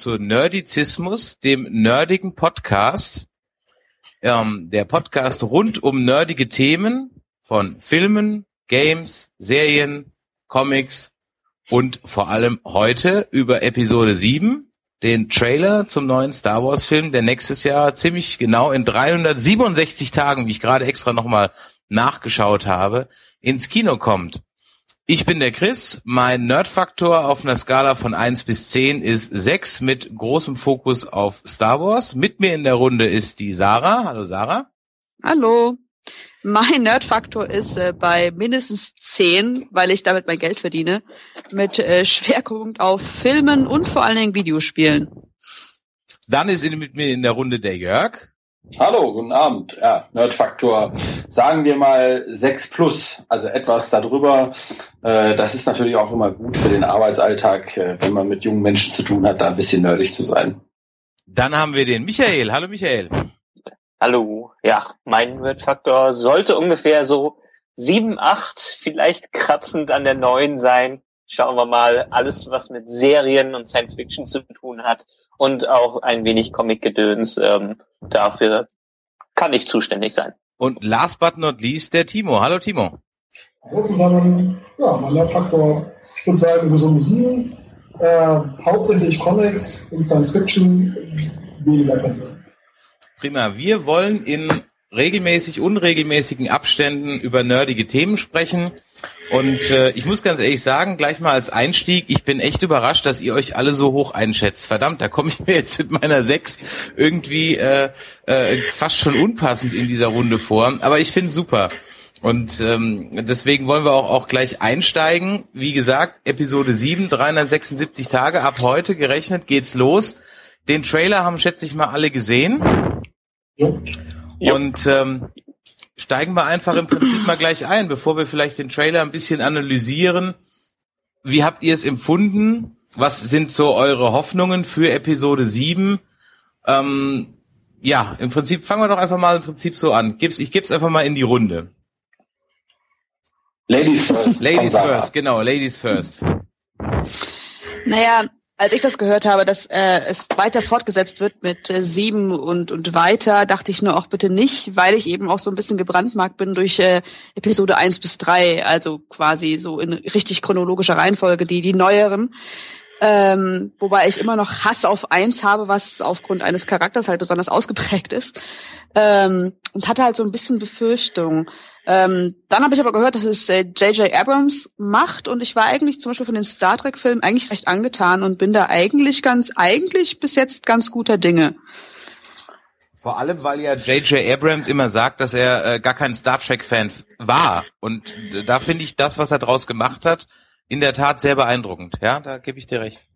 zu Nerdizismus, dem nerdigen Podcast. Ähm, der Podcast rund um nerdige Themen von Filmen, Games, Serien, Comics und vor allem heute über Episode 7, den Trailer zum neuen Star Wars Film, der nächstes Jahr ziemlich genau in 367 Tagen, wie ich gerade extra nochmal nachgeschaut habe, ins Kino kommt. Ich bin der Chris. Mein Nerdfaktor auf einer Skala von 1 bis 10 ist 6 mit großem Fokus auf Star Wars. Mit mir in der Runde ist die Sarah. Hallo Sarah. Hallo. Mein Nerdfaktor ist äh, bei mindestens 10, weil ich damit mein Geld verdiene, mit äh, Schwerpunkt auf Filmen und vor allen Dingen Videospielen. Dann ist mit mir in der Runde der Jörg. Hallo, guten Abend. Ja, Nerdfaktor, sagen wir mal 6 plus, also etwas darüber. Äh, das ist natürlich auch immer gut für den Arbeitsalltag, äh, wenn man mit jungen Menschen zu tun hat, da ein bisschen nerdig zu sein. Dann haben wir den Michael. Hallo Michael. Hallo. Ja, mein Nerdfaktor sollte ungefähr so 7, 8, vielleicht kratzend an der 9 sein. Schauen wir mal, alles, was mit Serien und Science Fiction zu tun hat, und auch ein wenig Comic-Gedöns. Ähm, dafür kann ich zuständig sein. Und last but not least der Timo. Hallo Timo. Hallo zusammen. Ja, mein Faktor, ich würde sagen, gesunde Sieben. Äh, hauptsächlich Comics und Science Fiction, weniger Comics. Prima. Wir wollen in regelmäßig, unregelmäßigen Abständen über nerdige Themen sprechen. Und äh, ich muss ganz ehrlich sagen, gleich mal als Einstieg, ich bin echt überrascht, dass ihr euch alle so hoch einschätzt. Verdammt, da komme ich mir jetzt mit meiner Sechs irgendwie äh, äh, fast schon unpassend in dieser Runde vor. Aber ich finde super. Und ähm, deswegen wollen wir auch, auch gleich einsteigen. Wie gesagt, Episode 7, 376 Tage, ab heute gerechnet geht's los. Den Trailer haben, schätze ich mal, alle gesehen. Ja. Und ähm, steigen wir einfach im Prinzip mal gleich ein, bevor wir vielleicht den Trailer ein bisschen analysieren. Wie habt ihr es empfunden? Was sind so eure Hoffnungen für Episode 7? Ähm, ja, im Prinzip fangen wir doch einfach mal im Prinzip so an. Gib's, ich gebe es einfach mal in die Runde. Ladies first. Ladies first, genau, Ladies first. Naja, als ich das gehört habe, dass äh, es weiter fortgesetzt wird mit äh, sieben und und weiter, dachte ich nur auch bitte nicht, weil ich eben auch so ein bisschen gebrandmarkt bin durch äh, Episode eins bis drei, also quasi so in richtig chronologischer Reihenfolge, die die neueren. Ähm, wobei ich immer noch Hass auf eins habe, was aufgrund eines Charakters halt besonders ausgeprägt ist. Ähm, und hatte halt so ein bisschen Befürchtung. Ähm, dann habe ich aber gehört, dass es J.J. Äh, Abrams macht und ich war eigentlich zum Beispiel von den Star Trek-Filmen eigentlich recht angetan und bin da eigentlich ganz, eigentlich bis jetzt ganz guter Dinge. Vor allem, weil ja J.J. Abrams immer sagt, dass er äh, gar kein Star Trek-Fan war. Und äh, da finde ich das, was er draus gemacht hat, in der Tat sehr beeindruckend. Ja, da gebe ich dir recht.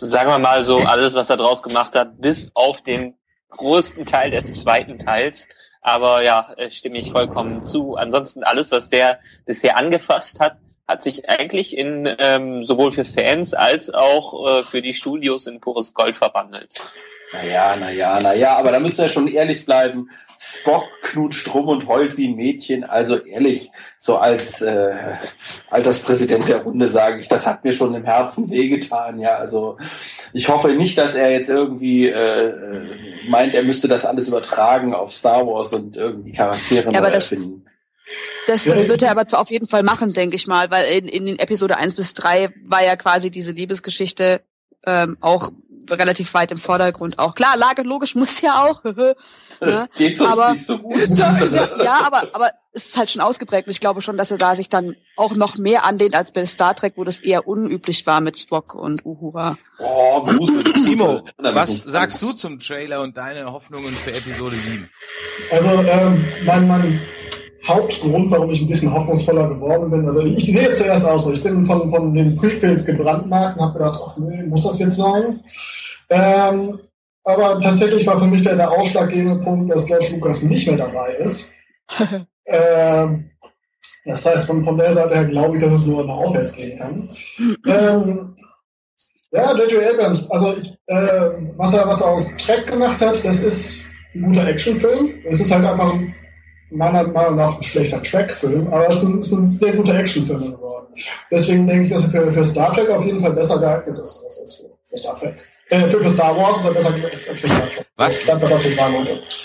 Sagen wir mal so, alles, was er draus gemacht hat, bis auf den größten Teil des zweiten Teils. Aber ja, äh, stimme ich vollkommen zu. Ansonsten alles, was der bisher angefasst hat, hat sich eigentlich in ähm, sowohl für Fans als auch äh, für die Studios in pures Gold verwandelt. Naja, naja, naja, aber da müssen wir schon ehrlich bleiben. Spock knutscht rum und heult wie ein Mädchen. Also ehrlich, so als äh, Alterspräsident der Runde sage ich, das hat mir schon im Herzen wehgetan. Ja, also ich hoffe nicht, dass er jetzt irgendwie äh, meint, er müsste das alles übertragen auf Star Wars und irgendwie Charaktere ja, neu erfinden. Das, das wird er aber zu auf jeden Fall machen, denke ich mal, weil in, in Episode 1 bis 3 war ja quasi diese Liebesgeschichte ähm, auch relativ weit im Vordergrund auch. Klar, Lage logisch muss ja auch. ne? Geht sonst aber, nicht so gut. ja, aber, aber es ist halt schon ausgeprägt und ich glaube schon, dass er da sich dann auch noch mehr anlehnt als bei Star Trek, wo das eher unüblich war mit Spock und Uhura. Oh, Grusel. Timo, was sagst du zum Trailer und deine Hoffnungen für Episode 7? Also, ähm, mein, mein Hauptgrund, warum ich ein bisschen hoffnungsvoller geworden bin. Also ich sehe es zuerst aus. Ich bin von, von den Prequels gebrandmarkt und habe gedacht, ach nee, muss das jetzt sein? Ähm, aber tatsächlich war für mich der, der ausschlaggebende Punkt, dass George Lucas nicht mehr dabei ist. ähm, das heißt, von, von der Seite her glaube ich, dass es nur noch aufwärts gehen kann. ähm, ja, J.J. Abrams, also ich, äh, was, er, was er aus Track gemacht hat, das ist ein guter Actionfilm. Es ist halt einfach ein meiner Meinung nach ein schlechter Track-Film, aber es ist ein, ist ein sehr guter Actionfilm geworden. Deswegen denke ich, dass er für, für Star Trek auf jeden Fall besser geeignet ist als für, für Star Trek. Äh, für, für Star Wars ist er besser als, als für Star Trek. Was?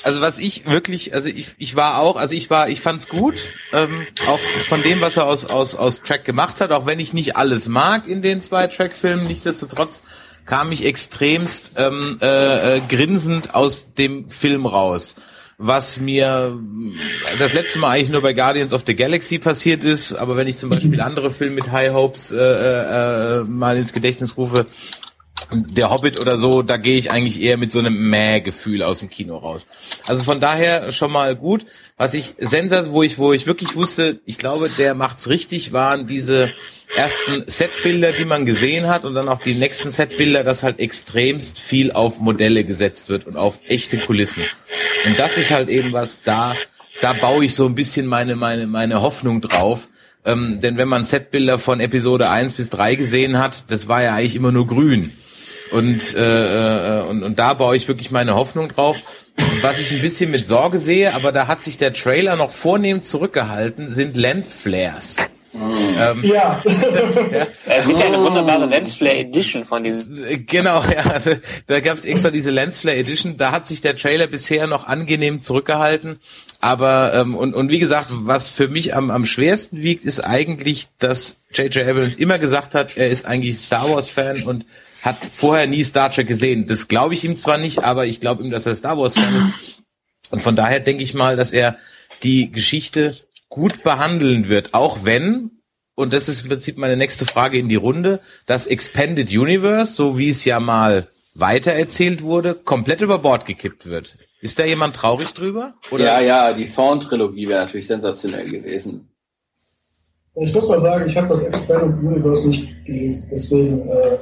Also was ich wirklich, also ich, ich war auch, also ich war, ich fand's gut, ähm, auch von dem, was er aus, aus, aus Track gemacht hat, auch wenn ich nicht alles mag in den zwei Track-Filmen, nichtsdestotrotz kam ich extremst ähm, äh, äh, grinsend aus dem Film raus. Was mir das letzte Mal eigentlich nur bei Guardians of the Galaxy passiert ist, aber wenn ich zum Beispiel andere Filme mit High Hopes äh, äh, mal ins Gedächtnis rufe, der Hobbit oder so, da gehe ich eigentlich eher mit so einem Mäh-Gefühl aus dem Kino raus. Also von daher schon mal gut. Was ich sensas, wo ich, wo ich wirklich wusste, ich glaube, der macht's richtig, waren diese ersten Setbilder, die man gesehen hat und dann auch die nächsten Setbilder, dass halt extremst viel auf Modelle gesetzt wird und auf echte Kulissen. Und das ist halt eben was, da, da baue ich so ein bisschen meine, meine, meine Hoffnung drauf. Ähm, denn wenn man Setbilder von Episode 1 bis 3 gesehen hat, das war ja eigentlich immer nur grün. Und, äh, äh, und, und da baue ich wirklich meine Hoffnung drauf. Was ich ein bisschen mit Sorge sehe, aber da hat sich der Trailer noch vornehm zurückgehalten, sind Lensflares. Ähm, ja. ja. Es gibt ja eine wunderbare Lensflare Edition von diesem. Genau, ja. Also, da gab es extra diese Lensflare Edition. Da hat sich der Trailer bisher noch angenehm zurückgehalten. Aber ähm, und, und wie gesagt, was für mich am, am schwersten wiegt, ist eigentlich, dass J.J. Abrams immer gesagt hat, er ist eigentlich Star Wars Fan und hat vorher nie Star Trek gesehen. Das glaube ich ihm zwar nicht, aber ich glaube ihm, dass er Star Wars Fan ist. Und von daher denke ich mal, dass er die Geschichte gut behandeln wird, auch wenn, und das ist im Prinzip meine nächste Frage in die Runde, das Expanded Universe, so wie es ja mal weitererzählt wurde, komplett über Bord gekippt wird. Ist da jemand traurig drüber? Oder? Ja, ja, die Thorn-Trilogie wäre natürlich sensationell gewesen. Ich muss mal sagen, ich habe das Expanded Universe nicht gelesen, deswegen äh,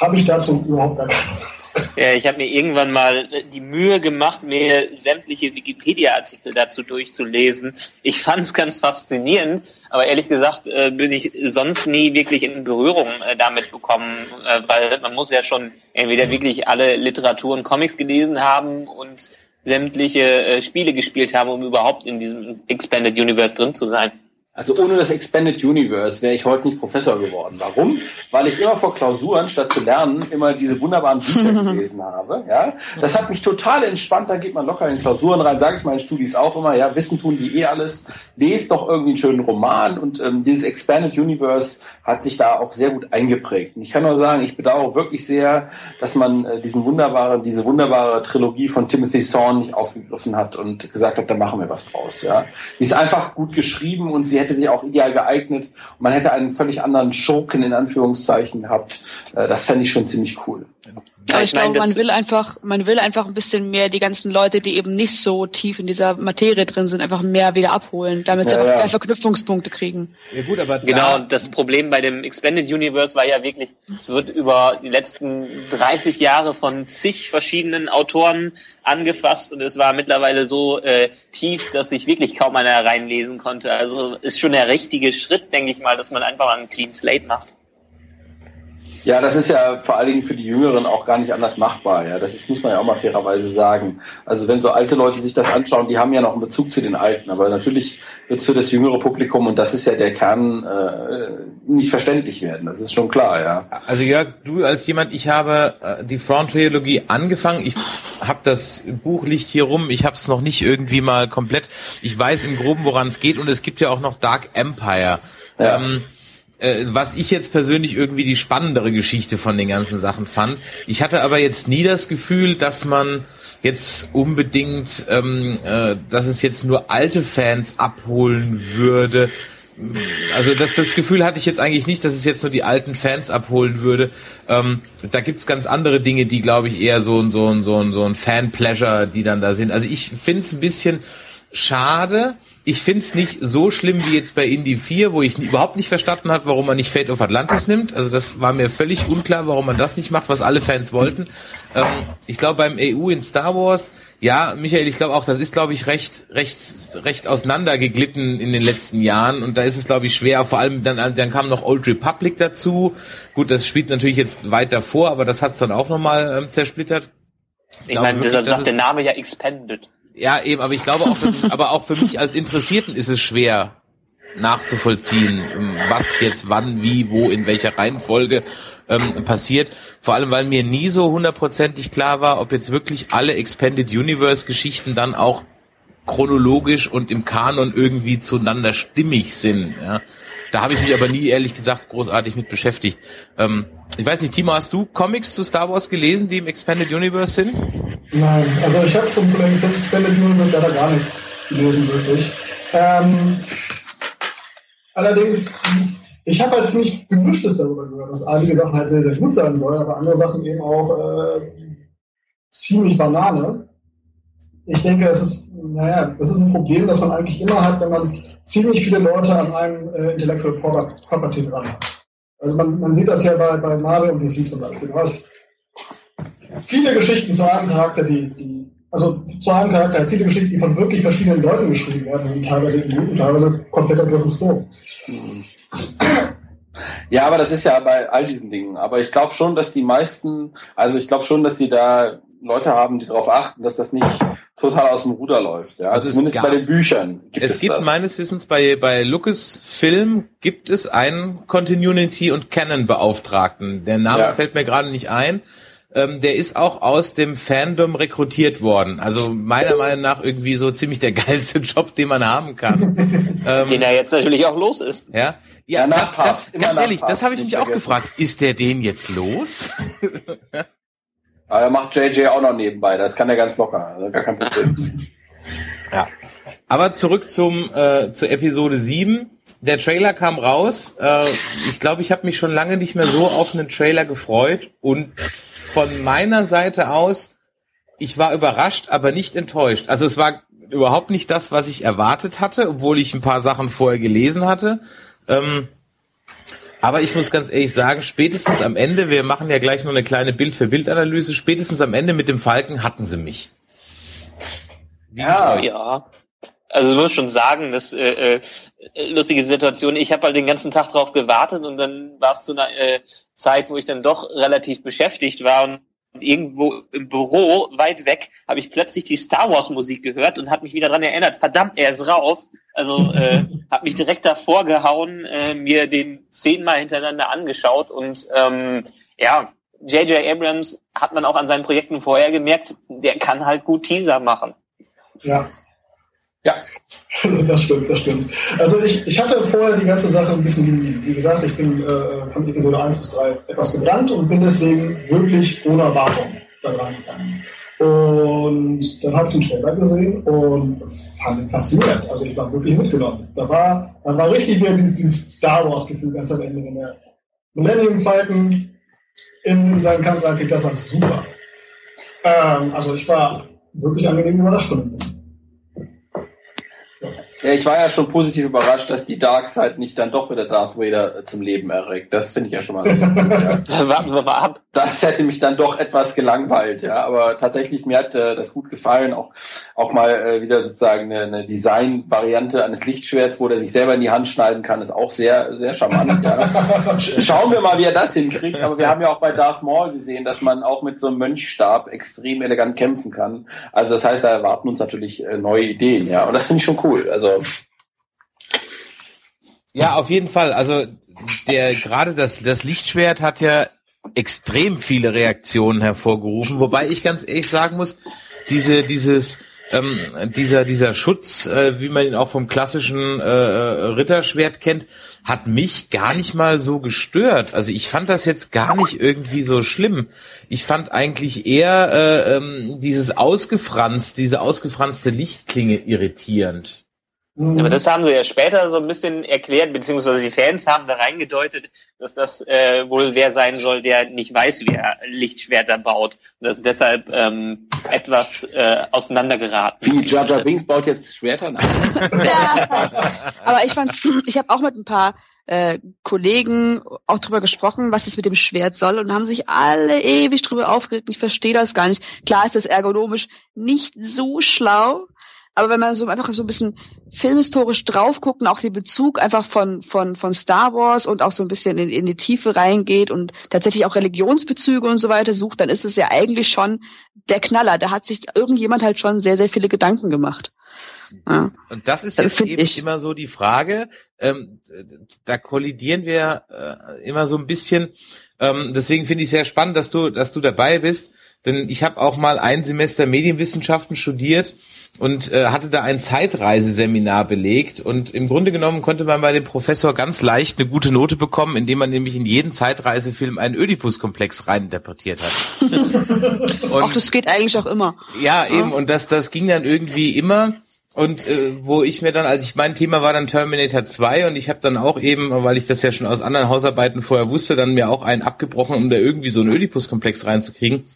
habe ich dazu überhaupt gar keine ja, ich habe mir irgendwann mal die Mühe gemacht, mir sämtliche Wikipedia-Artikel dazu durchzulesen. Ich fand es ganz faszinierend, aber ehrlich gesagt äh, bin ich sonst nie wirklich in Berührung äh, damit bekommen, äh, weil man muss ja schon entweder wirklich alle Literatur und Comics gelesen haben und sämtliche äh, Spiele gespielt haben, um überhaupt in diesem Expanded Universe drin zu sein. Also ohne das Expanded Universe wäre ich heute nicht Professor geworden. Warum? Weil ich immer vor Klausuren, statt zu lernen, immer diese wunderbaren Bücher gelesen habe. Ja, Das hat mich total entspannt. Da geht man locker in Klausuren rein. Sage ich meinen Studis auch immer, ja, Wissen tun die eh alles. Lest doch irgendwie einen schönen Roman. Und ähm, dieses Expanded Universe hat sich da auch sehr gut eingeprägt. Und ich kann nur sagen, ich bedauere wirklich sehr, dass man äh, diesen wunderbaren, diese wunderbare Trilogie von Timothy Thorne nicht aufgegriffen hat und gesagt hat, da machen wir was draus. Ja, Die ist einfach gut geschrieben und sie hätte sich auch ideal geeignet. Und man hätte einen völlig anderen Schurken in Anführungszeichen gehabt. Äh, das fände ich schon ziemlich cool. Ja, ich, ich glaube, man will einfach, man will einfach ein bisschen mehr die ganzen Leute, die eben nicht so tief in dieser Materie drin sind, einfach mehr wieder abholen, damit sie ja, einfach ja. mehr Verknüpfungspunkte kriegen. Ja gut, aber genau. Das Problem bei dem Expanded Universe war ja wirklich, es wird über die letzten 30 Jahre von zig verschiedenen Autoren angefasst und es war mittlerweile so äh, tief, dass sich wirklich kaum einer reinlesen konnte. Also ist schon der richtige Schritt, denke ich mal, dass man einfach mal einen Clean Slate macht. Ja, das ist ja vor allen Dingen für die Jüngeren auch gar nicht anders machbar. Ja, das ist, muss man ja auch mal fairerweise sagen. Also wenn so alte Leute sich das anschauen, die haben ja noch einen Bezug zu den Alten. Aber natürlich wird es für das jüngere Publikum, und das ist ja der Kern, äh, nicht verständlich werden. Das ist schon klar, ja. Also Jörg, du als jemand, ich habe äh, die Front-Trilogie angefangen. Ich habe das Buch liegt hier rum. Ich habe es noch nicht irgendwie mal komplett. Ich weiß im Groben, woran es geht. Und es gibt ja auch noch Dark Empire. Ja. Ähm, äh, was ich jetzt persönlich irgendwie die spannendere Geschichte von den ganzen Sachen fand. Ich hatte aber jetzt nie das Gefühl, dass man jetzt unbedingt, ähm, äh, dass es jetzt nur alte Fans abholen würde. Also das, das Gefühl hatte ich jetzt eigentlich nicht, dass es jetzt nur die alten Fans abholen würde. Ähm, da gibt's ganz andere Dinge, die, glaube ich, eher so ein, so ein, so ein, so ein Fan-Pleasure, die dann da sind. Also ich finde es ein bisschen schade, ich find's nicht so schlimm wie jetzt bei Indie 4, wo ich überhaupt nicht verstanden habe, warum man nicht Fate of Atlantis nimmt. Also das war mir völlig unklar, warum man das nicht macht, was alle Fans wollten. Ähm, ich glaube beim EU in Star Wars, ja, Michael, ich glaube auch, das ist, glaube ich, recht, recht, recht auseinandergeglitten in den letzten Jahren und da ist es, glaube ich, schwer. Vor allem dann, dann kam noch Old Republic dazu. Gut, das spielt natürlich jetzt weiter vor, aber das hat's dann auch nochmal ähm, zersplittert. Ich, ich meine, deshalb sagt der Name ja Expanded. Ja, eben, aber ich glaube auch, dass es, aber auch für mich als Interessierten ist es schwer nachzuvollziehen, was jetzt wann, wie, wo, in welcher Reihenfolge ähm, passiert. Vor allem, weil mir nie so hundertprozentig klar war, ob jetzt wirklich alle Expanded Universe Geschichten dann auch chronologisch und im Kanon irgendwie zueinander stimmig sind. Ja. Da habe ich mich aber nie, ehrlich gesagt, großartig mit beschäftigt. Ähm, ich weiß nicht, Timo, hast du Comics zu Star Wars gelesen, die im Expanded Universe sind? Nein, also ich habe zum, zum Expanded Universe leider gar nichts gelesen, wirklich. Ähm, allerdings, ich habe halt ziemlich gemischtes darüber gehört, dass einige Sachen halt sehr, sehr gut sein sollen, aber andere Sachen eben auch äh, ziemlich Banane. Ich denke, es ist, naja, das ist ein Problem, das man eigentlich immer hat, wenn man ziemlich viele Leute an einem äh, Intellectual Property dran hat. Also man, man sieht das ja bei, bei Marvel und DC zum Beispiel. Du hast viele Geschichten zu einem Charakter, die, die also zu einem Charakter, viele Geschichten, die von wirklich verschiedenen Leuten geschrieben werden, sind teilweise in guten, teilweise komplett ergriffensfroh. Ja, aber das ist ja bei all diesen Dingen. Aber ich glaube schon, dass die meisten, also ich glaube schon, dass die da Leute haben, die darauf achten, dass das nicht total aus dem Ruder läuft. Ja? Also zumindest bei den Büchern. Gibt es, es gibt das. meines Wissens bei bei Lucasfilm gibt es einen Continuity und Canon Beauftragten. Der Name ja. fällt mir gerade nicht ein. Ähm, der ist auch aus dem Fandom rekrutiert worden. Also meiner Meinung nach irgendwie so ziemlich der geilste Job, den man haben kann. ähm, den er jetzt natürlich auch los ist. Ja, ja, das, das, ganz ehrlich, das habe ich mich auch gefragt. Ist der den jetzt los? Aber er macht JJ auch noch nebenbei, das kann er ganz locker, also gar kein Problem. ja. Aber zurück zum äh, zu Episode 7. Der Trailer kam raus. Äh, ich glaube, ich habe mich schon lange nicht mehr so auf einen Trailer gefreut. Und von meiner Seite aus, ich war überrascht, aber nicht enttäuscht. Also es war überhaupt nicht das, was ich erwartet hatte, obwohl ich ein paar Sachen vorher gelesen hatte. Ähm, aber ich muss ganz ehrlich sagen, spätestens am Ende, wir machen ja gleich noch eine kleine Bild-für-Bild-Analyse, spätestens am Ende mit dem Falken hatten sie mich. Wie ja, ja. Also ich muss schon sagen, das äh, äh, lustige Situation. Ich habe halt den ganzen Tag drauf gewartet und dann war es zu einer äh, Zeit, wo ich dann doch relativ beschäftigt war und irgendwo im Büro weit weg habe ich plötzlich die Star Wars Musik gehört und habe mich wieder dran erinnert. Verdammt, er ist raus. Also äh, habe mich direkt davor gehauen, äh, mir den zehnmal hintereinander angeschaut und ähm, ja, J.J. Abrams hat man auch an seinen Projekten vorher gemerkt, der kann halt gut Teaser machen. Ja. Ja, das stimmt, das stimmt. Also ich, ich hatte vorher die ganze Sache ein bisschen gemieden. Wie gesagt, ich bin äh, von Episode 1 bis 3 etwas gebrannt und bin deswegen wirklich ohne Erwartung da reingegangen. Und dann habe ich den Trailer gesehen und fand ihn faszinierend. Also ich war wirklich mitgenommen. Da war, da war richtig wieder dieses, dieses Star Wars-Gefühl ganz am Ende, wenn der Millennium Falcon in seinen Kampf reinkriegt. Das war super. Ähm, also ich war wirklich angenehm überrascht von dem. Ja, ich war ja schon positiv überrascht, dass die Dark Side nicht dann doch wieder Darth Vader äh, zum Leben erregt. Das finde ich ja schon mal. ja. Warten wir mal ab. Das hätte mich dann doch etwas gelangweilt, ja. Aber tatsächlich mir hat äh, das gut gefallen, auch auch mal äh, wieder sozusagen eine, eine Design-Variante eines Lichtschwerts, wo der sich selber in die Hand schneiden kann, ist auch sehr sehr charmant. ja. Schauen wir mal, wie er das hinkriegt. Aber wir haben ja auch bei Darth Maul gesehen, dass man auch mit so einem Mönchstab extrem elegant kämpfen kann. Also das heißt, da erwarten uns natürlich äh, neue Ideen, ja. Und das finde ich schon cool. Also also. Ja, auf jeden Fall. Also der gerade das, das Lichtschwert hat ja extrem viele Reaktionen hervorgerufen, wobei ich ganz ehrlich sagen muss, diese, dieses, ähm, dieser, dieser Schutz, äh, wie man ihn auch vom klassischen äh, Ritterschwert kennt, hat mich gar nicht mal so gestört. Also ich fand das jetzt gar nicht irgendwie so schlimm. Ich fand eigentlich eher äh, ähm, dieses ausgefranst, diese ausgefranste Lichtklinge irritierend. Mhm. Aber das haben sie ja später so ein bisschen erklärt, beziehungsweise die Fans haben da reingedeutet, dass das äh, wohl wer sein soll, der nicht weiß, wie er Lichtschwerter baut. Und das ist deshalb ähm, etwas äh, auseinandergeraten. Wie Jar Jar Binks baut jetzt Schwerter nach. ja. Aber ich fand's, ich habe auch mit ein paar äh, Kollegen auch drüber gesprochen, was es mit dem Schwert soll und haben sich alle ewig drüber aufgeregt. Ich verstehe das gar nicht. Klar ist das ergonomisch nicht so schlau, aber wenn man so einfach so ein bisschen filmhistorisch drauf guckt und auch den Bezug einfach von, von, von Star Wars und auch so ein bisschen in, in die Tiefe reingeht und tatsächlich auch Religionsbezüge und so weiter sucht, dann ist es ja eigentlich schon der Knaller. Da hat sich irgendjemand halt schon sehr, sehr viele Gedanken gemacht. Ja. Und das ist jetzt eben ich. immer so die Frage, ähm, da kollidieren wir äh, immer so ein bisschen. Ähm, deswegen finde ich sehr spannend, dass du, dass du dabei bist. Denn ich habe auch mal ein Semester Medienwissenschaften studiert und äh, hatte da ein Zeitreiseseminar belegt und im Grunde genommen konnte man bei dem Professor ganz leicht eine gute Note bekommen, indem man nämlich in jeden Zeitreisefilm einen Ödipus-Komplex reininterpretiert hat. und, Ach, das geht eigentlich auch immer. Ja, eben und das das ging dann irgendwie immer und äh, wo ich mir dann, als ich mein Thema war dann Terminator 2 und ich habe dann auch eben, weil ich das ja schon aus anderen Hausarbeiten vorher wusste, dann mir auch einen abgebrochen, um da irgendwie so einen Ödipus-Komplex reinzukriegen.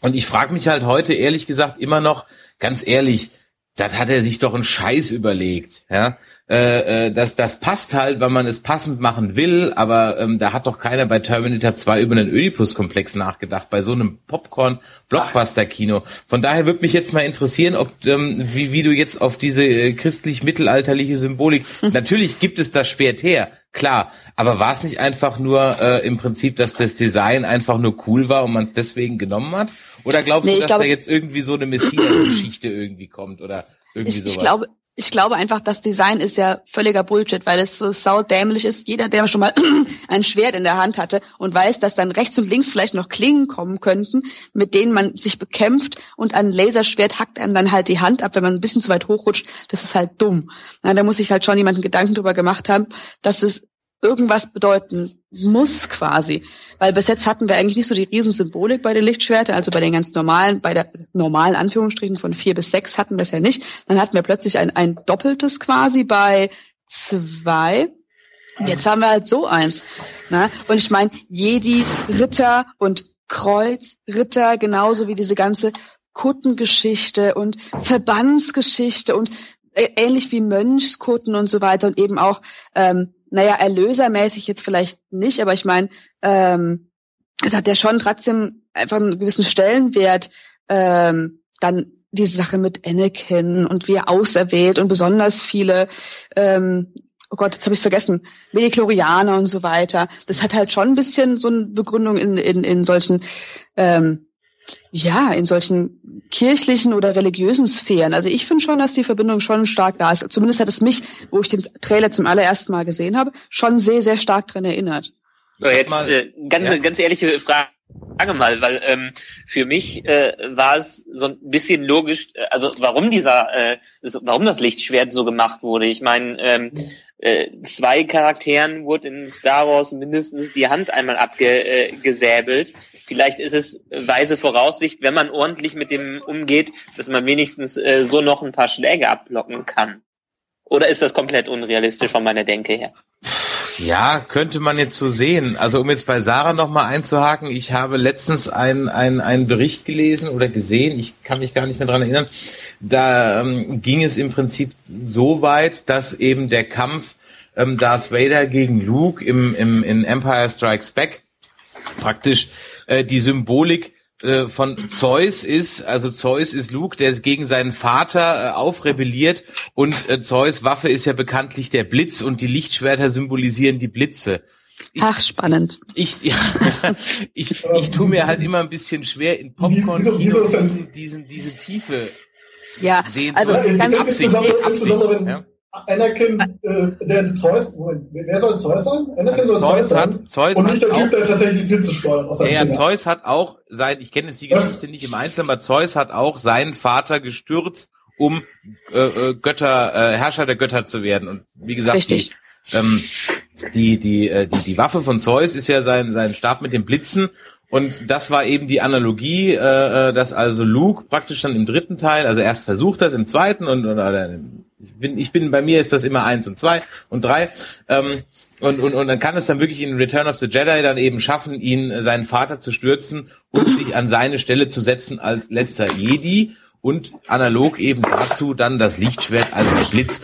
Und ich frage mich halt heute ehrlich gesagt immer noch, ganz ehrlich, das hat er sich doch einen Scheiß überlegt, ja. Äh, äh, das, das passt halt, weil man es passend machen will, aber ähm, da hat doch keiner bei Terminator 2 über einen Oedipus-Komplex nachgedacht, bei so einem Popcorn-Blockbuster-Kino. Von daher würde mich jetzt mal interessieren, ob ähm, wie, wie du jetzt auf diese äh, christlich-mittelalterliche Symbolik, hm. natürlich gibt es das Schwert her, klar, aber war es nicht einfach nur äh, im Prinzip, dass das Design einfach nur cool war und man es deswegen genommen hat? Oder glaubst nee, du, dass glaube, da jetzt irgendwie so eine Messias-Geschichte irgendwie kommt oder irgendwie ich, sowas? Ich glaube, ich glaube einfach, das Design ist ja völliger Bullshit, weil es so saudämlich ist. Jeder, der schon mal ein Schwert in der Hand hatte und weiß, dass dann rechts und links vielleicht noch Klingen kommen könnten, mit denen man sich bekämpft und ein Laserschwert hackt einem dann halt die Hand ab, wenn man ein bisschen zu weit hochrutscht. Das ist halt dumm. Na, da muss sich halt schon jemand Gedanken drüber gemacht haben, dass es irgendwas bedeuten muss quasi. Weil bis jetzt hatten wir eigentlich nicht so die Riesensymbolik bei den Lichtschwertern, also bei den ganz normalen, bei der normalen Anführungsstrichen von vier bis sechs hatten wir es ja nicht. Dann hatten wir plötzlich ein, ein doppeltes quasi bei zwei. Und jetzt haben wir halt so eins. Ne? Und ich meine, Jedi, Ritter und Kreuz, Ritter, genauso wie diese ganze Kuttengeschichte und Verbandsgeschichte und ähnlich wie Mönchskutten und so weiter und eben auch ähm, naja, erlösermäßig jetzt vielleicht nicht, aber ich meine, ähm, es hat ja schon trotzdem einfach einen gewissen Stellenwert, ähm, dann diese Sache mit Anakin und wie er auserwählt und besonders viele, ähm, oh Gott, jetzt habe ich vergessen, Mediklorianer und so weiter. Das hat halt schon ein bisschen so eine Begründung in, in, in solchen ähm, ja, in solchen kirchlichen oder religiösen Sphären. Also ich finde schon, dass die Verbindung schon stark da ist. Zumindest hat es mich, wo ich den Trailer zum allerersten Mal gesehen habe, schon sehr, sehr stark dran erinnert. Jetzt äh, ganz, ja. ganz ehrliche Frage mal, weil ähm, für mich äh, war es so ein bisschen logisch, äh, also warum dieser, äh, warum das Lichtschwert so gemacht wurde. Ich meine, ähm, äh, zwei Charakteren wurde in Star Wars mindestens die Hand einmal abgesäbelt. Äh, Vielleicht ist es weise Voraussicht, wenn man ordentlich mit dem umgeht, dass man wenigstens äh, so noch ein paar Schläge abblocken kann. Oder ist das komplett unrealistisch von meiner Denke her? Ja, könnte man jetzt so sehen. Also um jetzt bei Sarah nochmal einzuhaken, ich habe letztens einen einen Bericht gelesen oder gesehen, ich kann mich gar nicht mehr dran erinnern, da ähm, ging es im Prinzip so weit, dass eben der Kampf ähm, Darth Vader gegen Luke im, im, in Empire Strikes Back praktisch äh, die Symbolik äh, von Zeus ist, also Zeus ist Luke, der gegen seinen Vater äh, aufrebelliert und äh, Zeus Waffe ist ja bekanntlich der Blitz und die Lichtschwerter symbolisieren die Blitze. Ich, Ach, spannend. Ich, ja, ich, ich, tue mir halt immer ein bisschen schwer in Popcorn diesen, diesen, diese Tiefe ja, sehen also ganz Absicht, Absicht, ja? Anakin, äh, der Zeus, wer soll Zeus sein? Anakin soll Zeus, Zeus sein. Hat, Zeus und nicht der Typ, der tatsächlich die Blitze steuert. Ja, ja, Zeus hat auch sein, ich kenne jetzt die Geschichte nicht im Einzelnen, aber Zeus hat auch seinen Vater gestürzt, um äh, äh, Götter, äh, Herrscher der Götter zu werden. Und wie gesagt, Richtig. die, ähm, die, die, äh, die, die Waffe von Zeus ist ja sein, sein Stab mit den Blitzen. Und das war eben die Analogie, äh, äh dass also Luke praktisch dann im dritten Teil, also erst versucht das im zweiten und oder ich bin, ich bin, bei mir ist das immer eins und zwei und drei. Ähm, und, und, und dann kann es dann wirklich in Return of the Jedi dann eben schaffen, ihn, äh, seinen Vater zu stürzen und sich an seine Stelle zu setzen als letzter Jedi und analog eben dazu dann das Lichtschwert als Blitz.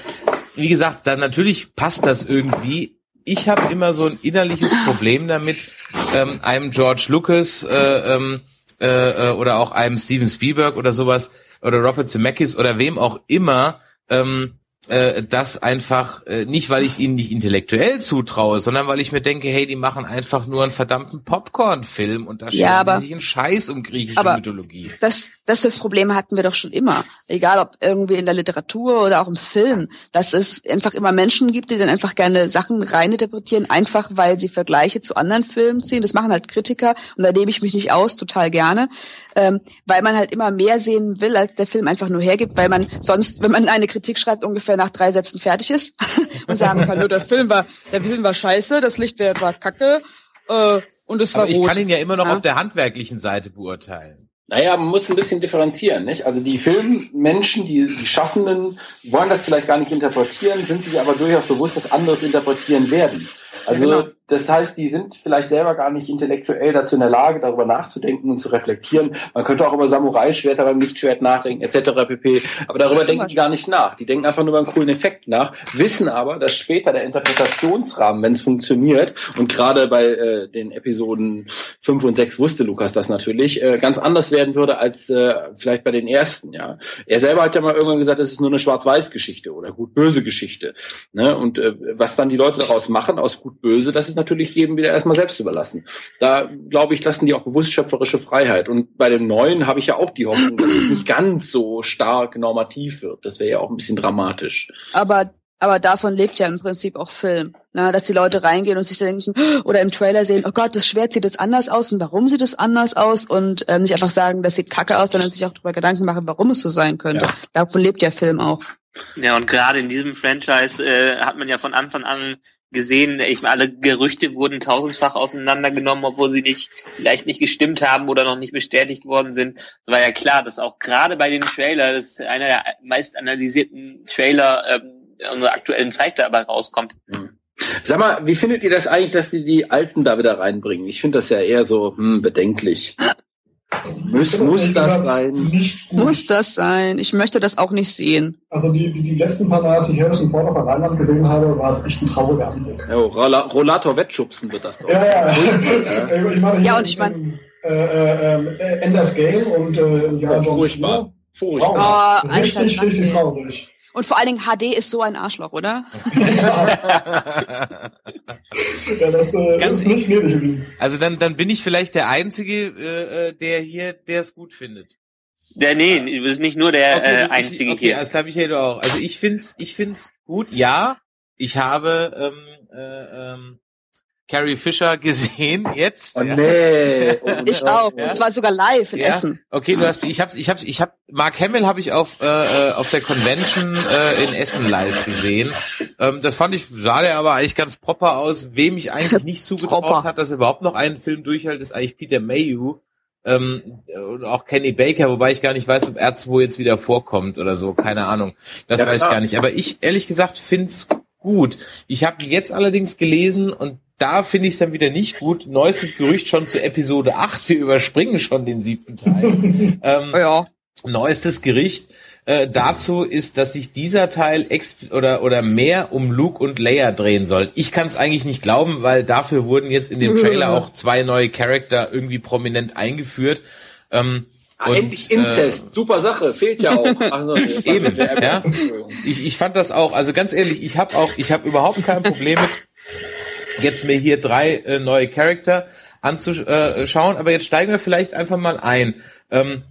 Wie gesagt, dann natürlich passt das irgendwie. Ich habe immer so ein innerliches Problem damit, ähm, einem George Lucas äh, ähm, äh, äh oder auch einem Steven Spielberg oder sowas oder Robert Zemeckis oder wem auch immer ähm, äh, das einfach äh, nicht, weil ich ihnen nicht intellektuell zutraue, sondern weil ich mir denke, hey, die machen einfach nur einen verdammten Popcorn-Film und da ja, stellen sich einen Scheiß um griechische aber Mythologie. Das, das, das Problem hatten wir doch schon immer. Egal ob irgendwie in der Literatur oder auch im Film, dass es einfach immer Menschen gibt, die dann einfach gerne Sachen reininterpretieren, einfach weil sie Vergleiche zu anderen Filmen ziehen. Das machen halt Kritiker und da nehme ich mich nicht aus, total gerne. Ähm, weil man halt immer mehr sehen will, als der Film einfach nur hergibt, weil man sonst, wenn man eine Kritik schreibt, ungefähr nach drei Sätzen fertig ist und sagen kann, nur der Film war, der Film war scheiße, das Licht war kacke, äh, und es war Aber ich rot. kann ihn ja immer noch Ja. auf der handwerklichen Seite beurteilen. Naja, man muss ein bisschen differenzieren, nicht? Also die Filmmenschen, die, die Schaffenden, wollen das vielleicht gar nicht interpretieren, sind sich aber durchaus bewusst, dass anderes interpretieren werden. Also Genau. Das heißt, die sind vielleicht selber gar nicht intellektuell dazu in der Lage, darüber nachzudenken und zu reflektieren. Man könnte auch über Samurai-Schwerter beim Lichtschwert nachdenken, etc. pp. Aber darüber denken die gar nicht nach. Die denken einfach nur beim coolen Effekt nach, wissen aber, dass später der Interpretationsrahmen, wenn es funktioniert, und gerade bei äh, den Episoden 5 und 6 wusste Lukas das natürlich, äh, ganz anders werden würde als äh, vielleicht bei den ersten. Ja, Er selber hat ja mal irgendwann gesagt, das ist nur eine Schwarz-Weiß-Geschichte oder gut-böse Geschichte. Ne? Und äh, was dann die Leute daraus machen, aus gut-böse, das ist natürlich jedem wieder erstmal selbst überlassen. Da, glaube ich, lassen die auch bewusst schöpferische Freiheit. Und bei dem Neuen habe ich ja auch die Hoffnung, dass es nicht ganz so stark normativ wird. Das wäre ja auch ein bisschen dramatisch. Aber, aber davon lebt ja im Prinzip auch Film. Na, dass die Leute reingehen und sich denken, oder im Trailer sehen, oh Gott, das Schwert sieht jetzt anders aus und warum sieht es anders aus und ähm, nicht einfach sagen, das sieht kacke aus, sondern sich auch darüber Gedanken machen, warum es so sein könnte. Ja. Davon lebt ja Film auch. Ja, und gerade in diesem Franchise äh, hat man ja von Anfang an gesehen, ich alle Gerüchte wurden tausendfach auseinandergenommen, obwohl sie nicht, vielleicht nicht gestimmt haben oder noch nicht bestätigt worden sind. Es war ja klar, dass auch gerade bei den Trailer, das ist einer der meist analysierten Trailer ähm, unserer aktuellen Zeit dabei rauskommt. Sag mal, wie findet ihr das eigentlich, dass sie die Alten da wieder reinbringen? Ich finde das ja eher so hm, bedenklich. Muss, muss das sein? Nicht gut. Muss das sein? Ich möchte das auch nicht sehen. Also die, die, die letzten paar Mal, als ich Harrison Ford auf der Leinwand gesehen habe, war es echt ein trauriger Anblick. Oh, Rolla Rollator wettschubsen wird das doch. Ja, ja. Furchtbar, ich meine, Ja, und ich dem, äh, äh, äh, Enders Game und äh, ja, John Furchtbar. Furchtbar. Oh, richtig, richtig traurig. Und vor allen Dingen HD ist so ein Arschloch, oder? ja, ja, das äh, Ganz ist nicht geblieben. Also dann, dann bin ich vielleicht der Einzige, äh, äh, der hier, der es gut findet. Der, nee, du bist nicht nur der Okay, äh, ich- Einzige okay, hier. alles klar, Michael, du auch. Also ich find's, ich find's gut. Ja, ich habe ähm, äh, ähm, Carrie Fisher gesehen jetzt. Oh ja. nee. Oh, Ich auch. oh. Und zwar sogar live in Ja? Essen. Okay, du hast, ich hab's, ich hab's, ich hab Mark Hamill habe ich auf äh, äh, auf der Convention äh, in Essen live gesehen. Ähm, das fand ich sah der aber eigentlich ganz proper aus. Wem ich eigentlich nicht zugetraut Proper. hat, dass er überhaupt noch einen Film durchhält, ist eigentlich Peter Mayhew. Ähm, und auch Kenny Baker, wobei ich gar nicht weiß, ob R2 jetzt wieder vorkommt oder so, keine Ahnung. Das Ja, weiß ich klar. gar nicht. Aber ich, ehrlich gesagt, find's gut. Ich habe jetzt allerdings gelesen und da finde ich es dann wieder nicht gut. Neuestes Gerücht schon zu Episode 8. Wir überspringen schon den siebten Teil. ähm, Ja. neuestes Gericht äh, dazu ist, dass sich dieser Teil exp oder oder mehr um Luke und Leia drehen soll. Ich kann es eigentlich nicht glauben, weil dafür wurden jetzt in dem Trailer auch zwei neue Charakter irgendwie prominent eingeführt. Ähm, Ah, und, endlich Inzest. Super Sache. Fehlt ja auch. Also, Eben, ja. Ich, ich fand das auch, also ganz ehrlich, ich habe auch, ich habe überhaupt kein Problem mit, jetzt mir hier drei äh, neue Charakter anzuschauen, aber jetzt steigen wir vielleicht einfach mal ein. Ähm,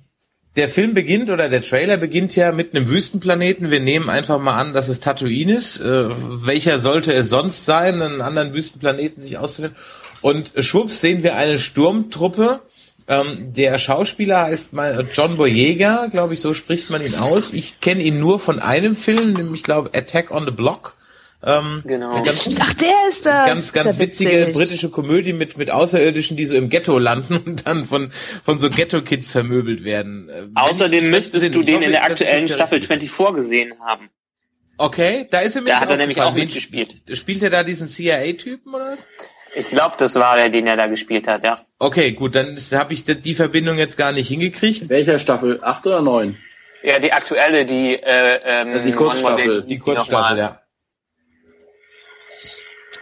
der Film beginnt oder der Trailer beginnt ja mit einem Wüstenplaneten. Wir nehmen einfach mal an, dass es Tatooine ist. Äh, welcher sollte es sonst sein, einen anderen Wüstenplaneten sich auszuwählen? Und äh, schwupps sehen wir eine Sturmtruppe. Ähm, der Schauspieler heißt mal John Boyega, glaube ich, so spricht man ihn aus. Ich kenne ihn nur von einem Film, nämlich glaube Attack on the Block. Ähm, Genau. Ganz, Ach, der ist das. ganz, Ist ja ganz witzige witzig. britische Komödie mit, mit Außerirdischen, die so im Ghetto landen und dann von, von so Ghetto-Kids vermöbelt werden. Äh, wenn Außerdem müsstest du den hoffe, in der aktuellen ja Staffel richtig. 24 gesehen haben. Okay, da ist er mir Da hat er nämlich auch mitgespielt. Spielt er da diesen CIA-Typen oder was? Ich glaube, das war der, den er da gespielt hat, ja. Okay, gut, dann habe ich die- die Verbindung jetzt gar nicht hingekriegt. Welcher Staffel? Acht oder neun? Ja, die aktuelle, die äh, ähm, Also die Kurzstaffel, Die hieß Kurzstaffel, ja.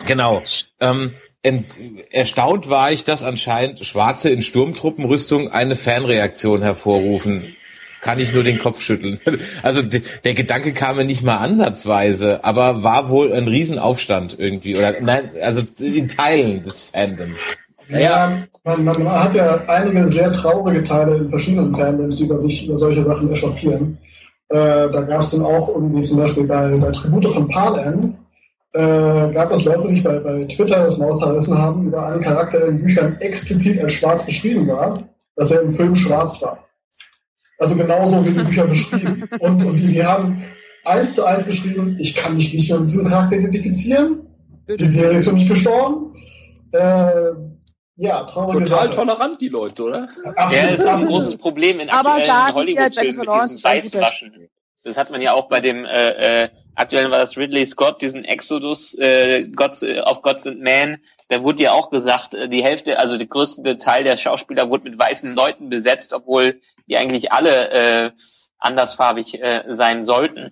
Genau. Ähm, ent, erstaunt war ich, dass anscheinend Schwarze in Sturmtruppenrüstung eine Fanreaktion hervorrufen. Kann ich nur den Kopf schütteln. Also der Gedanke kam mir nicht mal ansatzweise, aber war wohl ein Riesenaufstand irgendwie. Oder nein, also in Teilen des Fandoms. Ja, man, man, man hat ja einige sehr traurige Teile in verschiedenen Fandoms, die über sich über solche Sachen echauffieren. Äh, da gab es dann auch irgendwie zum Beispiel bei, bei Tribute von Panem, äh, gab es Leute, die sich bei, bei Twitter das Maul zerrissen haben über einen Charakter, der in Büchern explizit als schwarz beschrieben war, dass er im Film schwarz war. Also genauso wie die Bücher beschrieben. Und, und die, die haben eins zu eins geschrieben, ich kann mich nicht mehr mit diesem Charakter identifizieren. Die Serie ist für mich gestorben. Äh, ja, traurige Total Sache. tolerant, die Leute, oder? Ja, ist ein absolut. großes Problem in aktuellen Hollywood-Filmen mit diesen Weißwaschen. Das hat man ja auch bei dem äh, aktuellen war das Ridley Scott, diesen Exodus äh, Gods, äh, auf Gods and Man. Da wurde ja auch gesagt, äh, die Hälfte, also der größte Teil der Schauspieler wurde mit weißen Leuten besetzt, obwohl die eigentlich alle äh, andersfarbig äh, sein sollten.